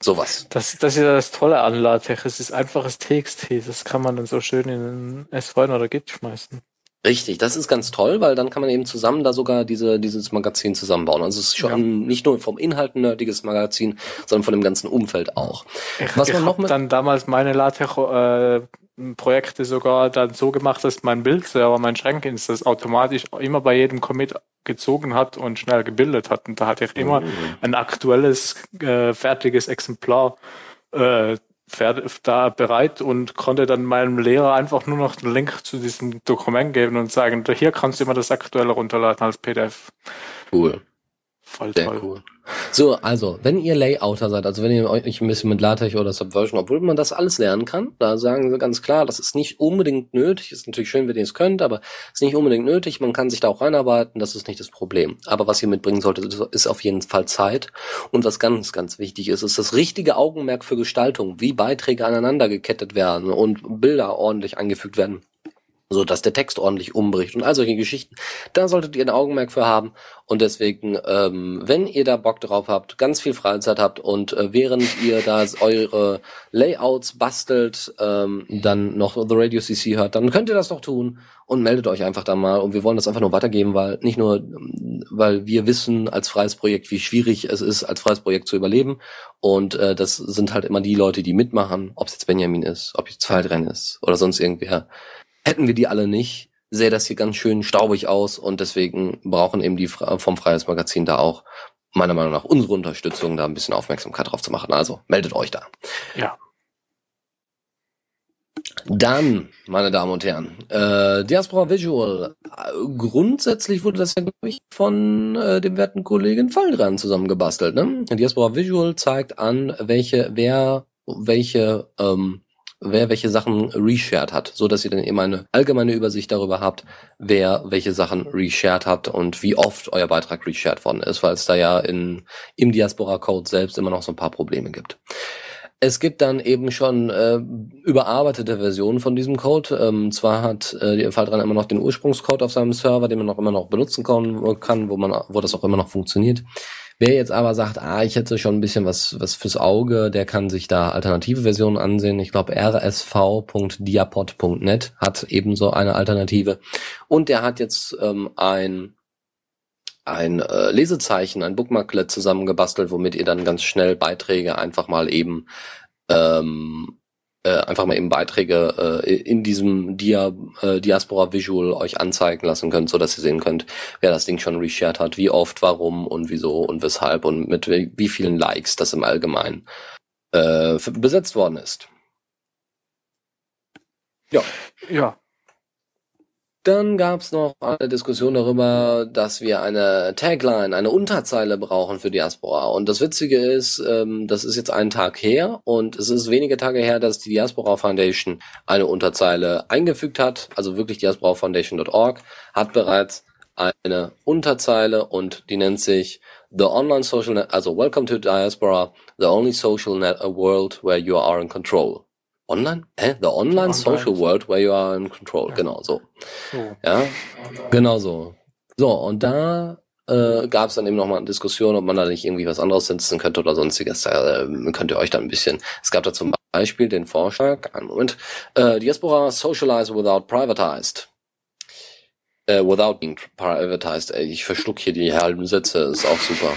Sowas. Das, das ist ja das Tolle an LaTeX. Es ist einfaches TXT. Das kann man dann so schön in S5 oder Git schmeißen. Richtig, das ist ganz toll, weil dann kann man eben zusammen da sogar diese, dieses Magazin zusammenbauen. Also es ist schon ja. nicht nur vom Inhalt ein nerdiges Magazin, sondern von dem ganzen Umfeld auch. Ich, Was ich man noch mit dann damals meine LaTeX äh, Projekte sogar dann so gemacht, dass mein Bildserver, mein Schränkdienst das automatisch immer bei jedem Commit gezogen hat und schnell gebildet hat. Und da hatte ich immer mhm. ein aktuelles, äh, fertiges Exemplar äh, da bereit und konnte dann meinem Lehrer einfach nur noch den Link zu diesem Dokument geben und sagen, hier kannst du immer das aktuelle runterladen als PDF. Cool. Voll Sehr toll. Cool. So, also, wenn ihr Layouter seid, also wenn ihr euch ein bisschen mit LaTeX oder Subversion, obwohl man das alles lernen kann, da sagen sie ganz klar, das ist nicht unbedingt nötig, ist natürlich schön, wenn ihr es könnt, aber ist nicht unbedingt nötig, man kann sich da auch reinarbeiten, das ist nicht das Problem. Aber was ihr mitbringen solltet, ist auf jeden Fall Zeit. Und was ganz, ganz wichtig ist, ist das richtige Augenmerk für Gestaltung, wie Beiträge aneinander gekettet werden und Bilder ordentlich angefügt werden so dass der Text ordentlich umbricht und all solche Geschichten. Da solltet ihr ein Augenmerk für haben. Und deswegen, ähm, wenn ihr da Bock drauf habt, ganz viel Freizeit habt und äh, während ihr da eure Layouts bastelt, ähm, dann noch The Radio CC hört, dann könnt ihr das doch tun und meldet euch einfach da mal. Und wir wollen das einfach nur weitergeben, weil nicht nur, weil wir wissen als freies Projekt, wie schwierig es ist, als freies Projekt zu überleben. Und äh, das sind halt immer die Leute, die mitmachen, ob es jetzt Benjamin ist, ob jetzt Feldrenn ist oder sonst irgendwer Hätten wir die alle nicht, sähe das hier ganz schön staubig aus und deswegen brauchen eben die vom Freies Magazin da auch meiner Meinung nach unsere Unterstützung, da ein bisschen Aufmerksamkeit drauf zu machen. Also meldet euch da. Ja. Dann, meine Damen und Herren, äh, Diaspora Visual. Grundsätzlich wurde das ja, glaube ich, von äh, dem werten Kollegen Faldran zusammengebastelt. Ne? Diaspora Visual zeigt an, welche, wer, welche ähm, wer welche Sachen reshared hat, so dass ihr dann eben eine allgemeine Übersicht darüber habt, wer welche Sachen reshared hat und wie oft euer Beitrag reshared worden ist, weil es da ja in, im Diaspora Code selbst immer noch so ein paar Probleme gibt. Es gibt dann eben schon äh, überarbeitete Versionen von diesem Code. Ähm, zwar hat äh, die Faltran immer noch den Ursprungscode auf seinem Server, den man auch immer noch benutzen kann, kann, wo man, wo das auch immer noch funktioniert. Wer jetzt aber sagt, ah, ich hätte schon ein bisschen was, was fürs Auge, der kann sich da alternative Versionen ansehen. Ich glaube, rsv.diapod.net hat ebenso eine Alternative. Und der hat jetzt ähm, ein ein äh, Lesezeichen, ein Bookmarklet zusammengebastelt, womit ihr dann ganz schnell Beiträge einfach mal eben ähm, äh, einfach mal eben Beiträge äh, in diesem Dia, äh, Diaspora Visual euch anzeigen lassen könnt, so dass ihr sehen könnt, wer das Ding schon reshared hat, wie oft, warum und wieso und weshalb und mit wie vielen Likes das im Allgemeinen äh, besetzt worden ist. Ja. Ja, dann gab es noch eine Diskussion darüber, dass wir eine Tagline, eine Unterzeile brauchen für Diaspora. Und das Witzige ist, ähm, das ist jetzt einen Tag her und es ist wenige Tage her, dass die Diaspora Foundation eine Unterzeile eingefügt hat. Also wirklich diasporafoundation.org hat bereits eine Unterzeile und die nennt sich The Online Social Net, also Welcome to Diaspora, the only social net a world where you are in control. Online? Hä? The Online, online Social World where you are in control. Ja. Genau so. so. Ja, genau so. So, und da äh, gab es dann eben nochmal eine Diskussion, ob man da nicht irgendwie was anderes setzen könnte oder sonstiges. Da äh, könnt ihr euch dann ein bisschen. Es gab da zum Beispiel den Vorschlag, einen Moment, äh, Diaspora Socialize without privatized. Äh, without being privatized. Ey, ich verschluck hier die halben Sätze, ist auch super.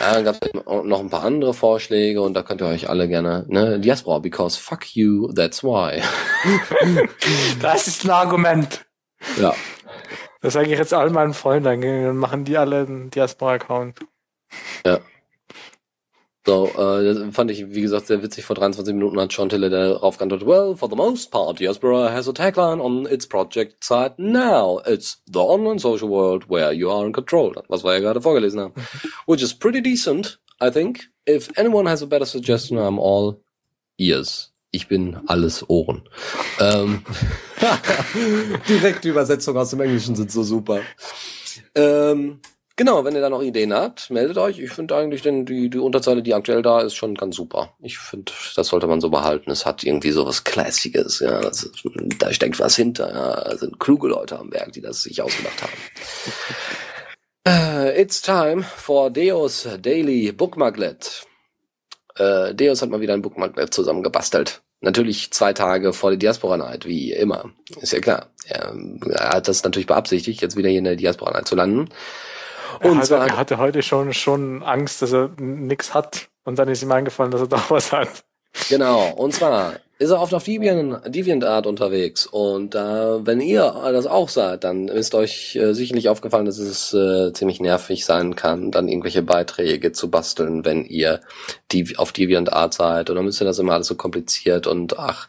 Ja, dann gab es noch ein paar andere Vorschläge und da könnt ihr euch alle gerne, ne, Diaspora, because fuck you, that's why. das ist ein Argument. Ja. Das sage ich jetzt all meinen Freunden, dann machen die alle einen Diaspora-Account. Ja. So, äh, fand ich, wie gesagt, sehr witzig. Vor 23 Minuten hat Sean Tiller darauf geantwortet, well, for the most part, Diaspora has a tagline on its project site now. It's the online social world where you are in control. Was wir ja gerade vorgelesen haben. Which is pretty decent, I think. If anyone has a better suggestion, I'm all ears. Ich bin alles Ohren. ähm, Direkte Übersetzung aus dem Englischen sind so super. Ähm, Genau, wenn ihr da noch Ideen habt, meldet euch. Ich finde eigentlich den, die, die Unterzeile, die aktuell da ist, schon ganz super. Ich finde, das sollte man so behalten. Es hat irgendwie so was Classiges, ja. Ist, da steckt was hinter, ja. Da sind kluge Leute am Werk, die das sich ausgedacht haben. uh, it's time for Deos Daily Bookmarklet. Uh, Deus hat mal wieder ein Bookmarklet zusammengebastelt. Natürlich zwei Tage vor der Diaspora Night, wie immer. Ist ja klar. Er, er hat das natürlich beabsichtigt, jetzt wieder hier in der Diaspora Night zu landen. Und er, hatte, zwar, er hatte heute schon, schon Angst, dass er nichts hat. Und dann ist ihm eingefallen, dass er doch was hat. Genau. Und zwar ist er oft auf Deviant, DeviantArt unterwegs. Und äh, wenn ihr das auch seid, dann ist euch äh, sicherlich aufgefallen, dass es äh, ziemlich nervig sein kann, dann irgendwelche Beiträge zu basteln, wenn ihr die auf DeviantArt seid. Und dann müsst ihr das immer alles so kompliziert und ach,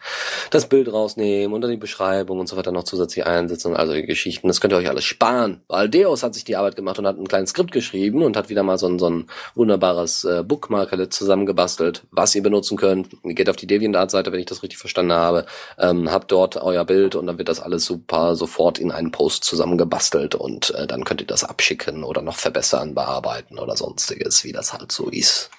das Bild rausnehmen und dann die Beschreibung und so weiter noch zusätzlich einsetzen und also die Geschichten. Das könnt ihr euch alles sparen. Weil Deus hat sich die Arbeit gemacht und hat ein kleines Skript geschrieben und hat wieder mal so ein, so ein wunderbares äh, Bookmarker zusammengebastelt, was ihr benutzen könnt. Geht auf die DeviantArt-Seite, wenn ich das das richtig verstanden habe, ähm, habt dort euer Bild und dann wird das alles super sofort in einen Post zusammengebastelt und äh, dann könnt ihr das abschicken oder noch verbessern, bearbeiten oder sonstiges, wie das halt so ist.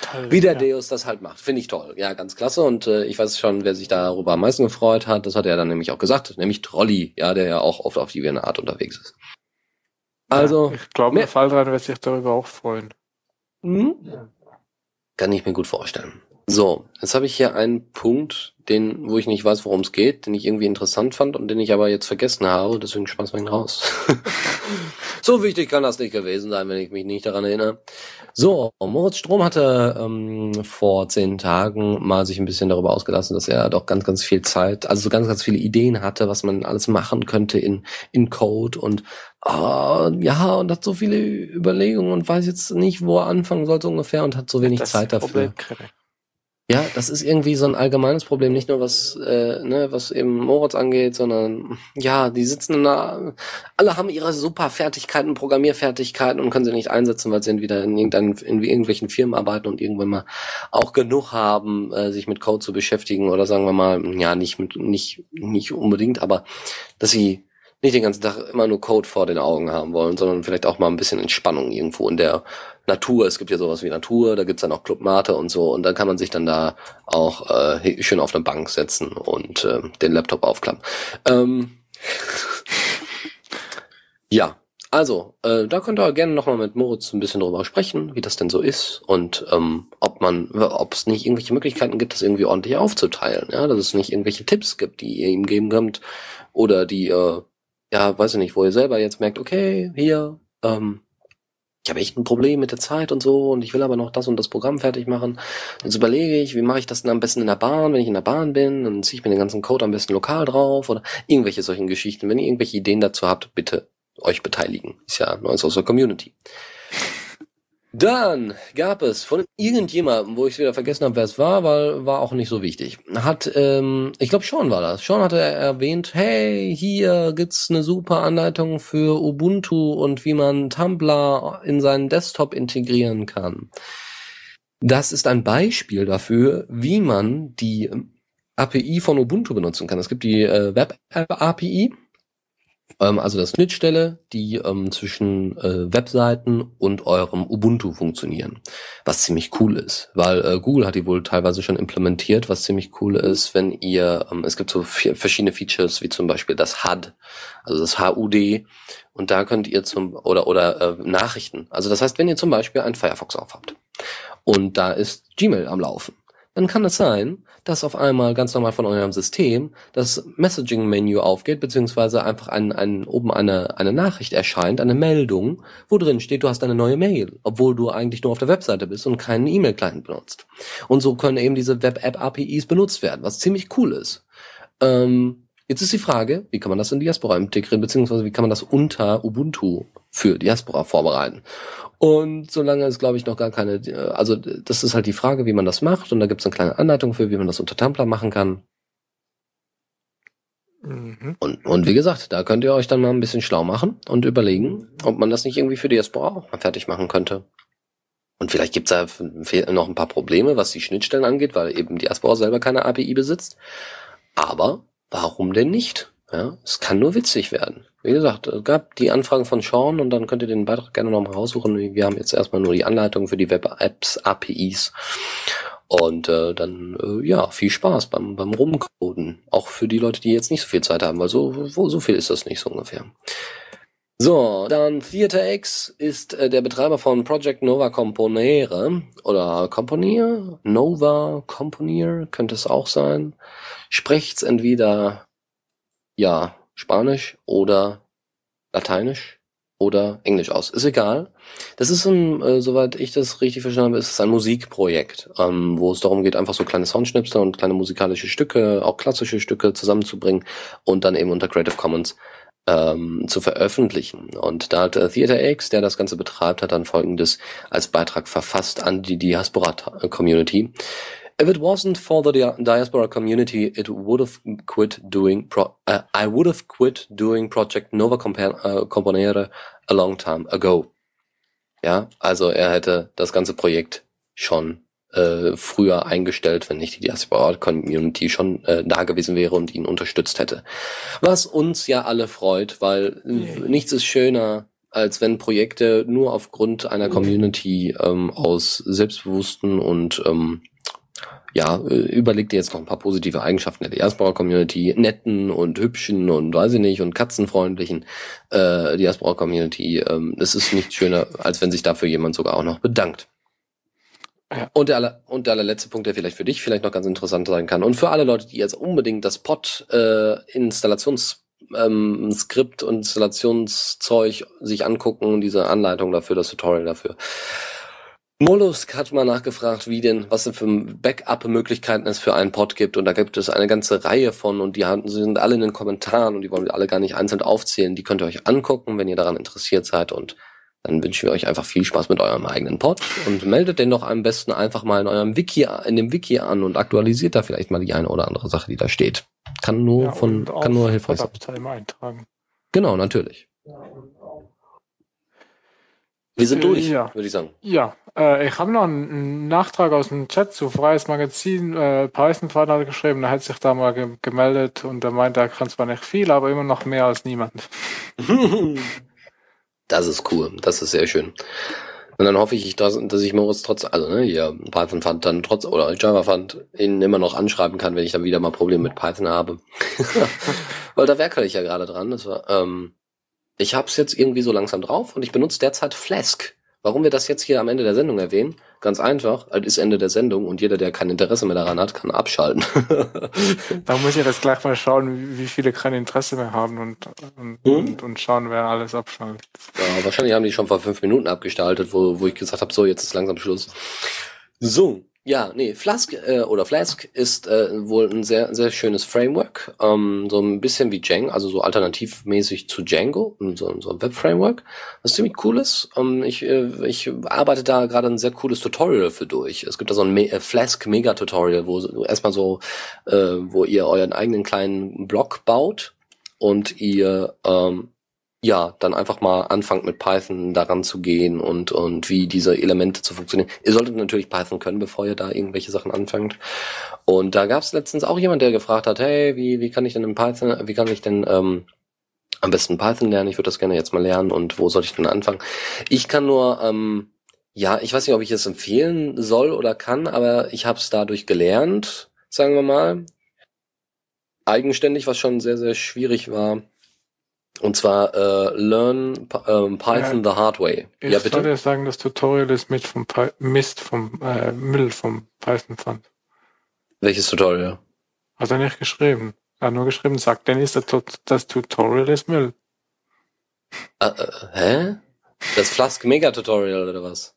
Toll, wie der ja. Deus das halt macht. Finde ich toll. Ja, ganz klasse. Und äh, ich weiß schon, wer sich darüber am meisten gefreut hat. Das hat er dann nämlich auch gesagt. Nämlich Trolli, ja, der ja auch oft auf die Art unterwegs ist. Also. Ja, ich glaube, der Fall dran wird sich darüber auch freuen. Mhm. Kann ich mir gut vorstellen. So, jetzt habe ich hier einen Punkt, den, wo ich nicht weiß, worum es geht, den ich irgendwie interessant fand und den ich aber jetzt vergessen habe, deswegen schmeiß wir ihn raus. so wichtig kann das nicht gewesen sein, wenn ich mich nicht daran erinnere. So, Moritz Strom hatte ähm, vor zehn Tagen mal sich ein bisschen darüber ausgelassen, dass er doch ganz, ganz viel Zeit, also so ganz, ganz viele Ideen hatte, was man alles machen könnte in, in Code und uh, ja, und hat so viele Überlegungen und weiß jetzt nicht, wo er anfangen sollte ungefähr und hat so wenig das Zeit dafür. Problem, ja, das ist irgendwie so ein allgemeines Problem, nicht nur was, äh, ne, was eben Moritz angeht, sondern ja, die sitzen da, alle haben ihre super Fertigkeiten, Programmierfertigkeiten und können sie nicht einsetzen, weil sie entweder in, irgendeinen, in irgendwelchen Firmen arbeiten und irgendwann mal auch genug haben, äh, sich mit Code zu beschäftigen oder sagen wir mal, ja, nicht mit, nicht, nicht unbedingt, aber dass sie nicht den ganzen Tag immer nur Code vor den Augen haben wollen, sondern vielleicht auch mal ein bisschen Entspannung irgendwo in der Natur. Es gibt ja sowas wie Natur, da gibt's dann auch Club Mate und so und dann kann man sich dann da auch äh, schön auf eine Bank setzen und äh, den Laptop aufklappen. Ähm, ja, also, äh, da könnt ihr gerne nochmal mit Moritz ein bisschen drüber sprechen, wie das denn so ist und ähm, ob man, ob es nicht irgendwelche Möglichkeiten gibt, das irgendwie ordentlich aufzuteilen, ja, dass es nicht irgendwelche Tipps gibt, die ihr ihm geben könnt oder die ihr ja, weiß ich nicht, wo ihr selber jetzt merkt, okay, hier, ähm, ich habe echt ein Problem mit der Zeit und so und ich will aber noch das und das Programm fertig machen. Jetzt überlege ich, wie mache ich das denn am besten in der Bahn, wenn ich in der Bahn bin, dann ziehe ich mir den ganzen Code am besten lokal drauf oder irgendwelche solchen Geschichten. Wenn ihr irgendwelche Ideen dazu habt, bitte euch beteiligen. Ist ja neues aus der Community. Dann gab es von irgendjemandem, wo ich wieder vergessen habe, wer es war, weil war auch nicht so wichtig. Hat, ähm, ich glaube, Sean war das. Sean hatte erwähnt, hey, hier gibt's eine super Anleitung für Ubuntu und wie man Tumblr in seinen Desktop integrieren kann. Das ist ein Beispiel dafür, wie man die API von Ubuntu benutzen kann. Es gibt die äh, Web-App-API ähm, also das Schnittstelle, die ähm, zwischen äh, Webseiten und eurem Ubuntu funktionieren. Was ziemlich cool ist, weil äh, Google hat die wohl teilweise schon implementiert, was ziemlich cool ist, wenn ihr, ähm, es gibt so verschiedene Features, wie zum Beispiel das HUD, also das HUD, und da könnt ihr zum, oder, oder äh, Nachrichten. Also das heißt, wenn ihr zum Beispiel einen Firefox aufhabt und da ist Gmail am Laufen, dann kann es sein, dass auf einmal ganz normal von eurem System das Messaging-Menü aufgeht, beziehungsweise einfach ein, ein, oben eine, eine Nachricht erscheint, eine Meldung, wo drin steht, du hast eine neue Mail, obwohl du eigentlich nur auf der Webseite bist und keinen E-Mail-Client benutzt. Und so können eben diese Web-App-APIs benutzt werden, was ziemlich cool ist. Ähm, jetzt ist die Frage, wie kann man das in Diaspora integrieren, beziehungsweise wie kann man das unter Ubuntu für Diaspora vorbereiten? Und solange es, glaube ich, noch gar keine, also das ist halt die Frage, wie man das macht. Und da gibt es eine kleine Anleitung für, wie man das unter Tumblr machen kann. Mhm. Und, und wie gesagt, da könnt ihr euch dann mal ein bisschen schlau machen und überlegen, ob man das nicht irgendwie für Diaspora auch mal fertig machen könnte. Und vielleicht gibt es da noch ein paar Probleme, was die Schnittstellen angeht, weil eben Diaspora selber keine API besitzt. Aber warum denn nicht? Ja, es kann nur witzig werden. Wie gesagt, es gab die Anfragen von Sean und dann könnt ihr den Beitrag gerne nochmal raussuchen. Wir haben jetzt erstmal nur die Anleitung für die Web-Apps, APIs. Und äh, dann, äh, ja, viel Spaß beim, beim Rumcoden. Auch für die Leute, die jetzt nicht so viel Zeit haben, weil so, wo, so viel ist das nicht so ungefähr. So, dann Theater X ist äh, der Betreiber von Project Nova Componere oder Componier, Nova Componier könnte es auch sein. Sprecht's entweder ja Spanisch oder Lateinisch oder Englisch aus. Ist egal. Das ist ein, äh, soweit ich das richtig verstanden habe, ist es ein Musikprojekt, ähm, wo es darum geht, einfach so kleine Soundschnipsel und kleine musikalische Stücke, auch klassische Stücke zusammenzubringen und dann eben unter Creative Commons ähm, zu veröffentlichen. Und da hat äh, Theater X, der das Ganze betreibt, hat dann folgendes als Beitrag verfasst an die Diaspora-Community. If it wasn't for the diaspora community, it would have quit doing. Pro uh, I would have quit doing Project Nova uh, Componere a long time ago. Ja, also er hätte das ganze Projekt schon äh, früher eingestellt, wenn nicht die Diaspora Community schon äh, da gewesen wäre und ihn unterstützt hätte. Was uns ja alle freut, weil yeah. nichts ist schöner als wenn Projekte nur aufgrund einer Community ähm, aus selbstbewussten und ähm, ja, äh, überleg dir jetzt noch ein paar positive Eigenschaften der Diaspora-Community, netten und hübschen und weiß ich nicht und katzenfreundlichen äh, Diaspora-Community. Ähm, es ist nicht schöner, als wenn sich dafür jemand sogar auch noch bedankt. Ja. Und, der aller, und der allerletzte Punkt, der vielleicht für dich vielleicht noch ganz interessant sein kann und für alle Leute, die jetzt unbedingt das Pod äh, ähm, Skript und Installationszeug sich angucken, diese Anleitung dafür, das Tutorial dafür. Mollusk hat mal nachgefragt, wie denn, was denn für Backup-Möglichkeiten es für einen Pod gibt. Und da gibt es eine ganze Reihe von und die sind alle in den Kommentaren und die wollen wir alle gar nicht einzeln aufzählen. Die könnt ihr euch angucken, wenn ihr daran interessiert seid. Und dann wünschen wir euch einfach viel Spaß mit eurem eigenen Pod und meldet den doch am besten einfach mal in eurem Wiki, in dem Wiki an und aktualisiert da vielleicht mal die eine oder andere Sache, die da steht. Kann nur ja, von, kann nur hilfreich sein. Eintragen. Genau, natürlich. Wir sind Äh, durch, ja. würde ich sagen. Ja, äh, ich habe noch einen, Nachtrag aus dem Chat zu Freies Magazin. Äh, Python-Fan hat geschrieben, er hat sich da mal ge gemeldet und er meinte, er kann zwar nicht viel, aber immer noch mehr als niemand. Das ist cool, das ist sehr schön. Und dann hoffe ich, dass, dass ich Moritz trotz, also ne, hier Python fand dann trotz oder Java fand ihn immer noch anschreiben kann, wenn ich dann wieder mal Probleme mit Python habe. Weil da werkele ich ja gerade dran. Das war, ähm, ich habe es jetzt irgendwie so langsam drauf und ich benutze derzeit Flask. Warum wir das jetzt hier am Ende der Sendung erwähnen? Ganz einfach, es ist Ende der Sendung und jeder, der kein Interesse mehr daran hat, kann abschalten. Da muss ich jetzt gleich mal schauen, wie, wie viele kein Interesse mehr haben und, und, Hm? und, und schauen, wer alles abschaltet. Ja, wahrscheinlich haben die schon vor fünf Minuten abgestaltet, wo, wo ich gesagt habe, so, jetzt ist langsam Schluss. So, ja, nee, Flask äh, oder Flask ist äh, wohl ein sehr, sehr schönes Framework. Ähm, so ein bisschen wie Django, also so alternativmäßig zu Django, so, so ein Web-Framework, was ziemlich cool ist. Ähm, ich, äh, ich arbeite da gerade ein sehr cooles Tutorial für durch. Es gibt da so ein Me äh, Flask Mega-Tutorial, wo erstmal so, äh, wo ihr euren eigenen kleinen Blog baut und ihr ähm, ja, dann einfach mal anfangt mit Python daran zu gehen und, und wie diese Elemente zu funktionieren. Ihr solltet natürlich Python können, bevor ihr da irgendwelche Sachen anfangt. Und da gab es letztens auch jemand, der gefragt hat, hey, wie, wie kann ich denn in Python, wie kann ich denn ähm, am besten Python lernen? Ich würde das gerne jetzt mal lernen und wo soll ich denn anfangen? Ich kann nur, ähm, ja, ich weiß nicht, ob ich es empfehlen soll oder kann, aber ich habe es dadurch gelernt, sagen wir mal. Eigenständig, was schon sehr, sehr schwierig war. Und zwar äh, Learn ähm, Python the Hard Way. Ich ja, bitte. dir sagen, das Tutorial ist mit vom Py Mist vom äh, Müll vom Python Fund. Welches Tutorial? Hat er nicht geschrieben. Er hat nur geschrieben, sagt Dennis, das, das Tutorial ist Müll. Äh, äh, hä? Das Flask Mega Tutorial oder was?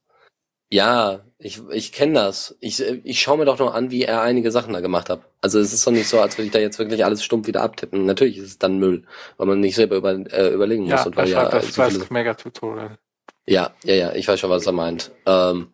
Ja, ich, ich kenne das. Ich, ich schaue mir doch nur an, wie er einige Sachen da gemacht hat. Also es ist doch nicht so, als würde ich da jetzt wirklich alles stumpf wieder abtippen. Natürlich ist es dann Müll, weil man nicht selber über, äh, überlegen muss Ja, und weil ja das so viele Flask Mega Tutorial. Ja, ja, ja, ich weiß schon, was er meint. Ähm,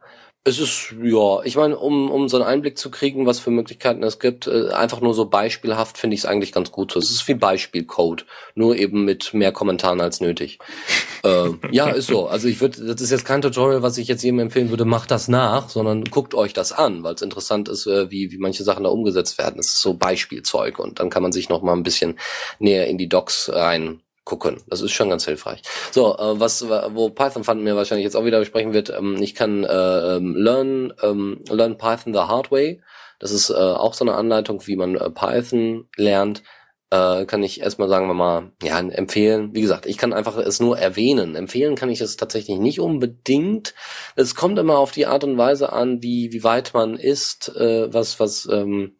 es ist, ja, ich meine, um, um so einen Einblick zu kriegen, was für Möglichkeiten es gibt, äh, einfach nur so beispielhaft finde ich es eigentlich ganz gut so. Es ist wie Beispielcode, nur eben mit mehr Kommentaren als nötig. ähm, ja, ist so. Also ich würde, das ist jetzt kein Tutorial, was ich jetzt jedem empfehlen würde, macht das nach, sondern guckt euch das an, weil es interessant ist, äh, wie, wie manche Sachen da umgesetzt werden. Es ist so Beispielzeug und dann kann man sich noch mal ein bisschen näher in die Docs rein gucken. Das ist schon ganz hilfreich. So, äh, was wo Python Fund mir wahrscheinlich jetzt auch wieder besprechen wird, ähm, ich kann äh, ähm, learn ähm, learn Python the hard way. Das ist äh, auch so eine Anleitung, wie man äh, Python lernt. Äh, kann ich erstmal sagen wir mal, ja, empfehlen. Wie gesagt, ich kann einfach es nur erwähnen. Empfehlen kann ich es tatsächlich nicht unbedingt. Es kommt immer auf die Art und Weise an, wie wie weit man ist, äh, was was ähm,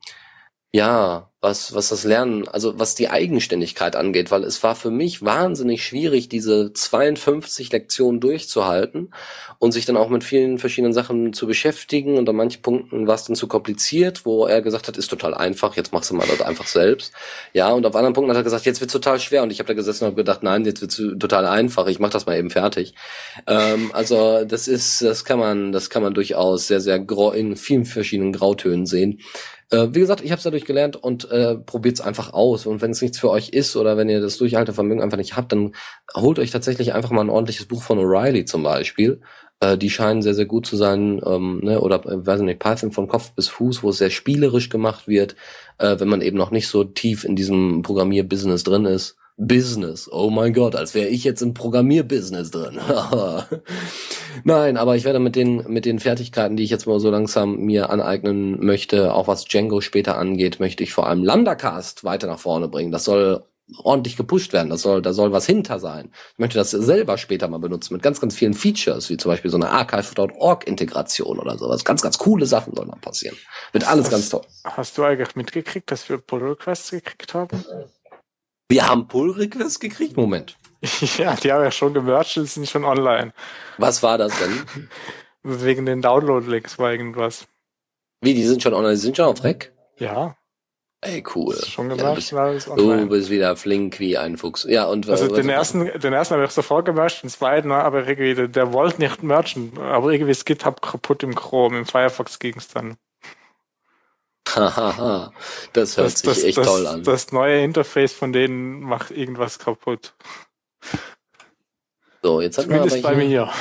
ja, was, was das Lernen, also was die Eigenständigkeit angeht, weil es war für mich wahnsinnig schwierig, diese 52 Lektionen durchzuhalten und sich dann auch mit vielen verschiedenen Sachen zu beschäftigen und an manchen Punkten war es dann zu kompliziert, wo er gesagt hat, ist total einfach, jetzt machst du mal das einfach selbst. Ja, und auf anderen Punkten hat er gesagt, jetzt wird's total schwer und ich habe da gesessen und habe gedacht, nein, jetzt wird's total einfach, ich mach das mal eben fertig. Ähm, also das ist, das kann man, das kann man durchaus sehr, sehr grau, in vielen verschiedenen Grautönen sehen. Äh, wie gesagt, ich habe es dadurch gelernt und äh, probiert es einfach aus. Und wenn es nichts für euch ist oder wenn ihr das Durchhaltevermögen einfach nicht habt, dann holt euch tatsächlich einfach mal ein ordentliches Buch von O'Reilly zum Beispiel. Äh, die scheinen sehr, sehr gut zu sein. Ähm, ne? Oder, äh, weiß ich nicht, Python von Kopf bis Fuß, wo es sehr spielerisch gemacht wird, äh, wenn man eben noch nicht so tief in diesem Programmierbusiness drin ist. Business. Oh mein Gott, als wäre ich jetzt im Programmierbusiness drin. Nein, aber ich werde mit den, mit den Fertigkeiten, die ich jetzt mal so langsam mir aneignen möchte, auch was Django später angeht, möchte ich vor allem Lambdacast weiter nach vorne bringen. Das soll ordentlich gepusht werden. Das soll, da soll was hinter sein. Ich möchte das selber später mal benutzen mit ganz, ganz vielen Features, wie zum Beispiel so eine Archive.org-Integration oder sowas. Ganz, ganz coole Sachen sollen da passieren. Wird alles ganz toll. Hast du eigentlich mitgekriegt, dass wir Pull Requests gekriegt haben? Wir haben Pull-Requests gekriegt? Moment. ja, die haben ja schon gemercht und sind schon online. Was war das denn? Wegen den Download-Links war irgendwas. Wie, die sind schon online, die sind schon auf Rec? Ja, Ey, cool. ist schon Ja, du, gemercht bist, du bist wieder flink wie ein Fuchs. Ja, und Also was- den ersten, den ersten habe ich sofort gemercht, den zweiten, aber irgendwie, der, der wollte nicht merchen. Aber irgendwie ist GitHub kaputt im Chrome, im Firefox ging's dann. Hahaha, das hört sich echt das, toll an. Das neue Interface von denen macht irgendwas kaputt. so, jetzt hatten wir aber Zumindest bei mir.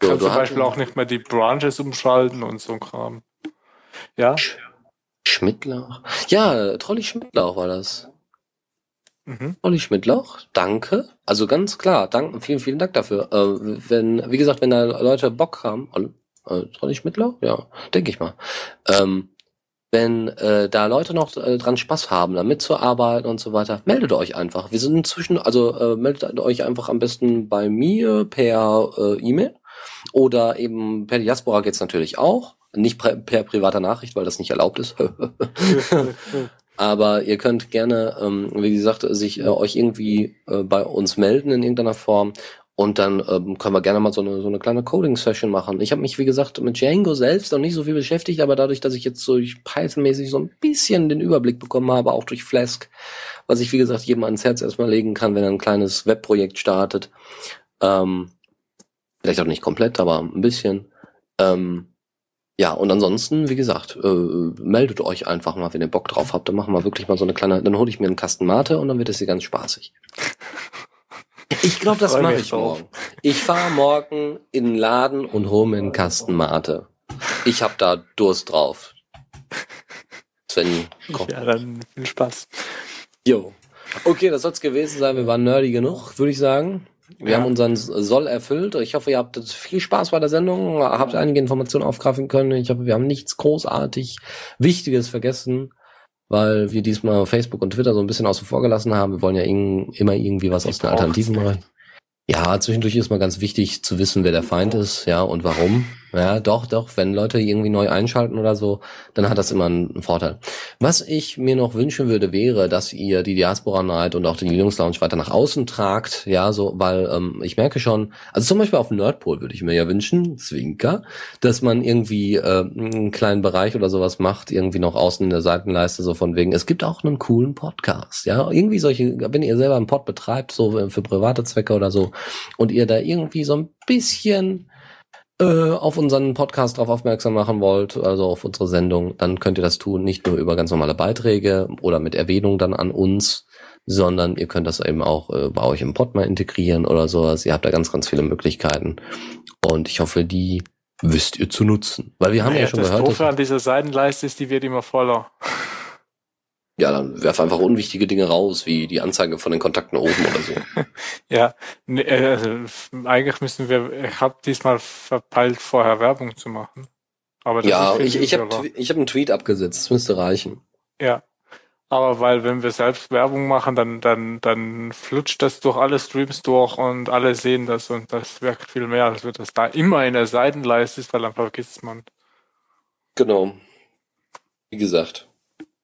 zum Beispiel auch nicht mehr die Branches umschalten und so ein Kram. Ja? Schmidtlauch? Ja, Trolli Schmidtlauch war das. Mhm. Olli Schmidtlauch, danke. Also ganz klar, danke, vielen, vielen Dank dafür. Äh, wenn, wie gesagt, wenn da Leute Bock haben, äh, Olli Schmidtlauch? Ja, denke ich mal. Ähm, wenn äh, da Leute noch äh, dran Spaß haben, da mitzuarbeiten und so weiter, meldet euch einfach. Wir sind inzwischen, also äh, meldet euch einfach am besten bei mir per äh, E-Mail oder eben per Diaspora geht's natürlich auch. Nicht per, per privater Nachricht, weil das nicht erlaubt ist. Aber ihr könnt gerne, ähm, wie gesagt, sich äh, euch irgendwie äh, bei uns melden in irgendeiner Form und dann ähm, können wir gerne mal so eine, so eine kleine Coding-Session machen. Ich habe mich, wie gesagt, mit Django selbst noch nicht so viel beschäftigt, aber dadurch, dass ich jetzt so Python-mäßig so ein bisschen den Überblick bekommen habe, auch durch Flask, was ich, wie gesagt, jedem ans Herz erstmal legen kann, wenn er ein kleines Webprojekt startet. Ähm, vielleicht auch nicht komplett, aber ein bisschen. Ähm, ja, und ansonsten, wie gesagt, äh, meldet euch einfach mal, wenn ihr Bock drauf habt. Dann machen wir wirklich mal so eine kleine, dann hole ich mir einen Kasten Mate und dann wird es hier ganz spaßig. Ich glaube, das mache ich morgen. Ich fahre morgen in den Laden und hole mir einen Kasten Mate. Ich habe da Durst drauf. Sven, komm. Ja, dann viel Spaß. Jo. Okay, das soll's gewesen sein. Wir waren nerdy genug, würde ich sagen. Wir ja. haben unseren Soll erfüllt. Ich hoffe, ihr habt viel Spaß bei der Sendung, habt einige Informationen aufgreifen können. Ich hoffe, wir haben nichts großartig Wichtiges vergessen weil wir diesmal Facebook und Twitter so ein bisschen außen vor gelassen haben. Wir wollen ja immer irgendwie was aus den Alternativen machen. Ja, zwischendurch ist mal ganz wichtig zu wissen, wer der Feind ist, ja, und warum. Ja, doch, doch, wenn Leute irgendwie neu einschalten oder so, dann hat das immer einen Vorteil. Was ich mir noch wünschen würde, wäre, dass ihr die Diaspora Night und auch den Linux Lounge weiter nach außen tragt, ja, so, weil ähm, ich merke schon, also zum Beispiel auf Nerdpol würde ich mir ja wünschen, Zwinker, dass man irgendwie äh, einen kleinen Bereich oder sowas macht, irgendwie noch außen in der Seitenleiste, so von wegen, es gibt auch einen coolen Podcast, ja, irgendwie solche, wenn ihr selber einen Pod betreibt, so für private Zwecke oder so, und ihr da irgendwie so ein bisschen äh, auf unseren Podcast darauf aufmerksam machen wollt, also auf unsere Sendung, dann könnt ihr das tun, nicht nur über ganz normale Beiträge oder mit Erwähnung dann an uns, sondern ihr könnt das eben auch äh, bei euch im Pod mal integrieren oder sowas. Ihr habt da ganz, ganz viele Möglichkeiten. Und ich hoffe, die wisst ihr zu nutzen. Weil wir haben ja, ja schon das gehört. Das an dieser Seitenleiste ist, die wird immer voller. Ja, dann werf einfach unwichtige Dinge raus, wie die Anzeige von den Kontakten oben oder so. ja, ne, also eigentlich müssen wir, ich habe diesmal verpeilt, vorher Werbung zu machen. Aber ja, ich, ich habe ich hab einen Tweet abgesetzt, das müsste reichen. Ja, aber weil wenn wir selbst Werbung machen, dann, dann, dann flutscht das durch alle Streams durch und alle sehen das und das wirkt viel mehr, als wird das da immer in der Seitenleiste ist, weil dann vergisst man. Genau. Wie gesagt,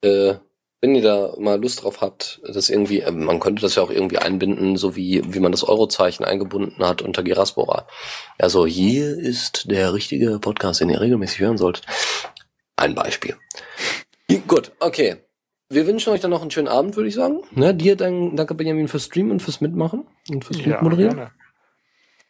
äh, wenn ihr da mal Lust drauf habt, das irgendwie, äh, man könnte das ja auch irgendwie einbinden, so wie, wie man das Eurozeichen eingebunden hat unter Geraspora. Also hier ist der richtige Podcast, den ihr regelmäßig hören solltet. Ein Beispiel. Gut, okay. Wir wünschen euch dann noch einen schönen Abend, würde ich sagen. Ne, dir dann, danke Benjamin fürs Streamen und fürs Mitmachen und fürs ja, Mitmoderieren. Gerne.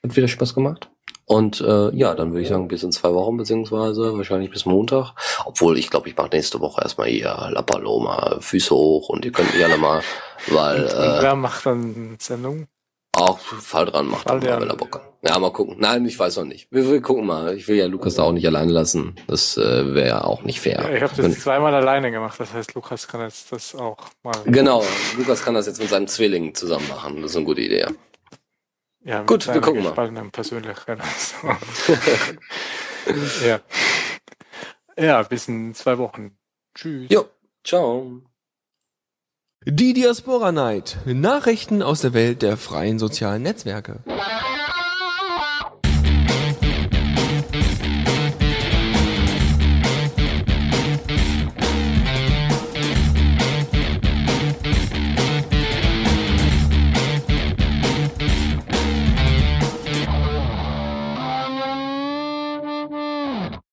Hat wieder Spaß gemacht. Und äh, ja, dann würde ich sagen, bis in zwei Wochen, beziehungsweise wahrscheinlich bis Montag. Obwohl, ich glaube, ich mache nächste Woche erstmal eher La Paloma, Füße hoch und ihr könnt gerne mal, weil. Und, äh, wer macht dann Sendung? Auch Fall dran macht Fall mal, wenn er Bock hat. Ja, mal gucken. Nein, ich weiß noch nicht. Wir, wir gucken mal. Ich will ja Lukas da auch nicht alleine lassen. Das äh, wäre ja auch nicht fair. Ja, ich habe das zweimal alleine gemacht. Das heißt, Lukas kann jetzt das auch mal. Genau, Lukas kann das jetzt mit seinem Zwilling zusammen machen. Das ist eine gute Idee. Ja, Gut, wir gucken mal. Persönlichkeit. ja. ja, bis in zwei Wochen. Tschüss. Jo, ciao. Die Diaspora Night. Nachrichten aus der Welt der freien sozialen Netzwerke.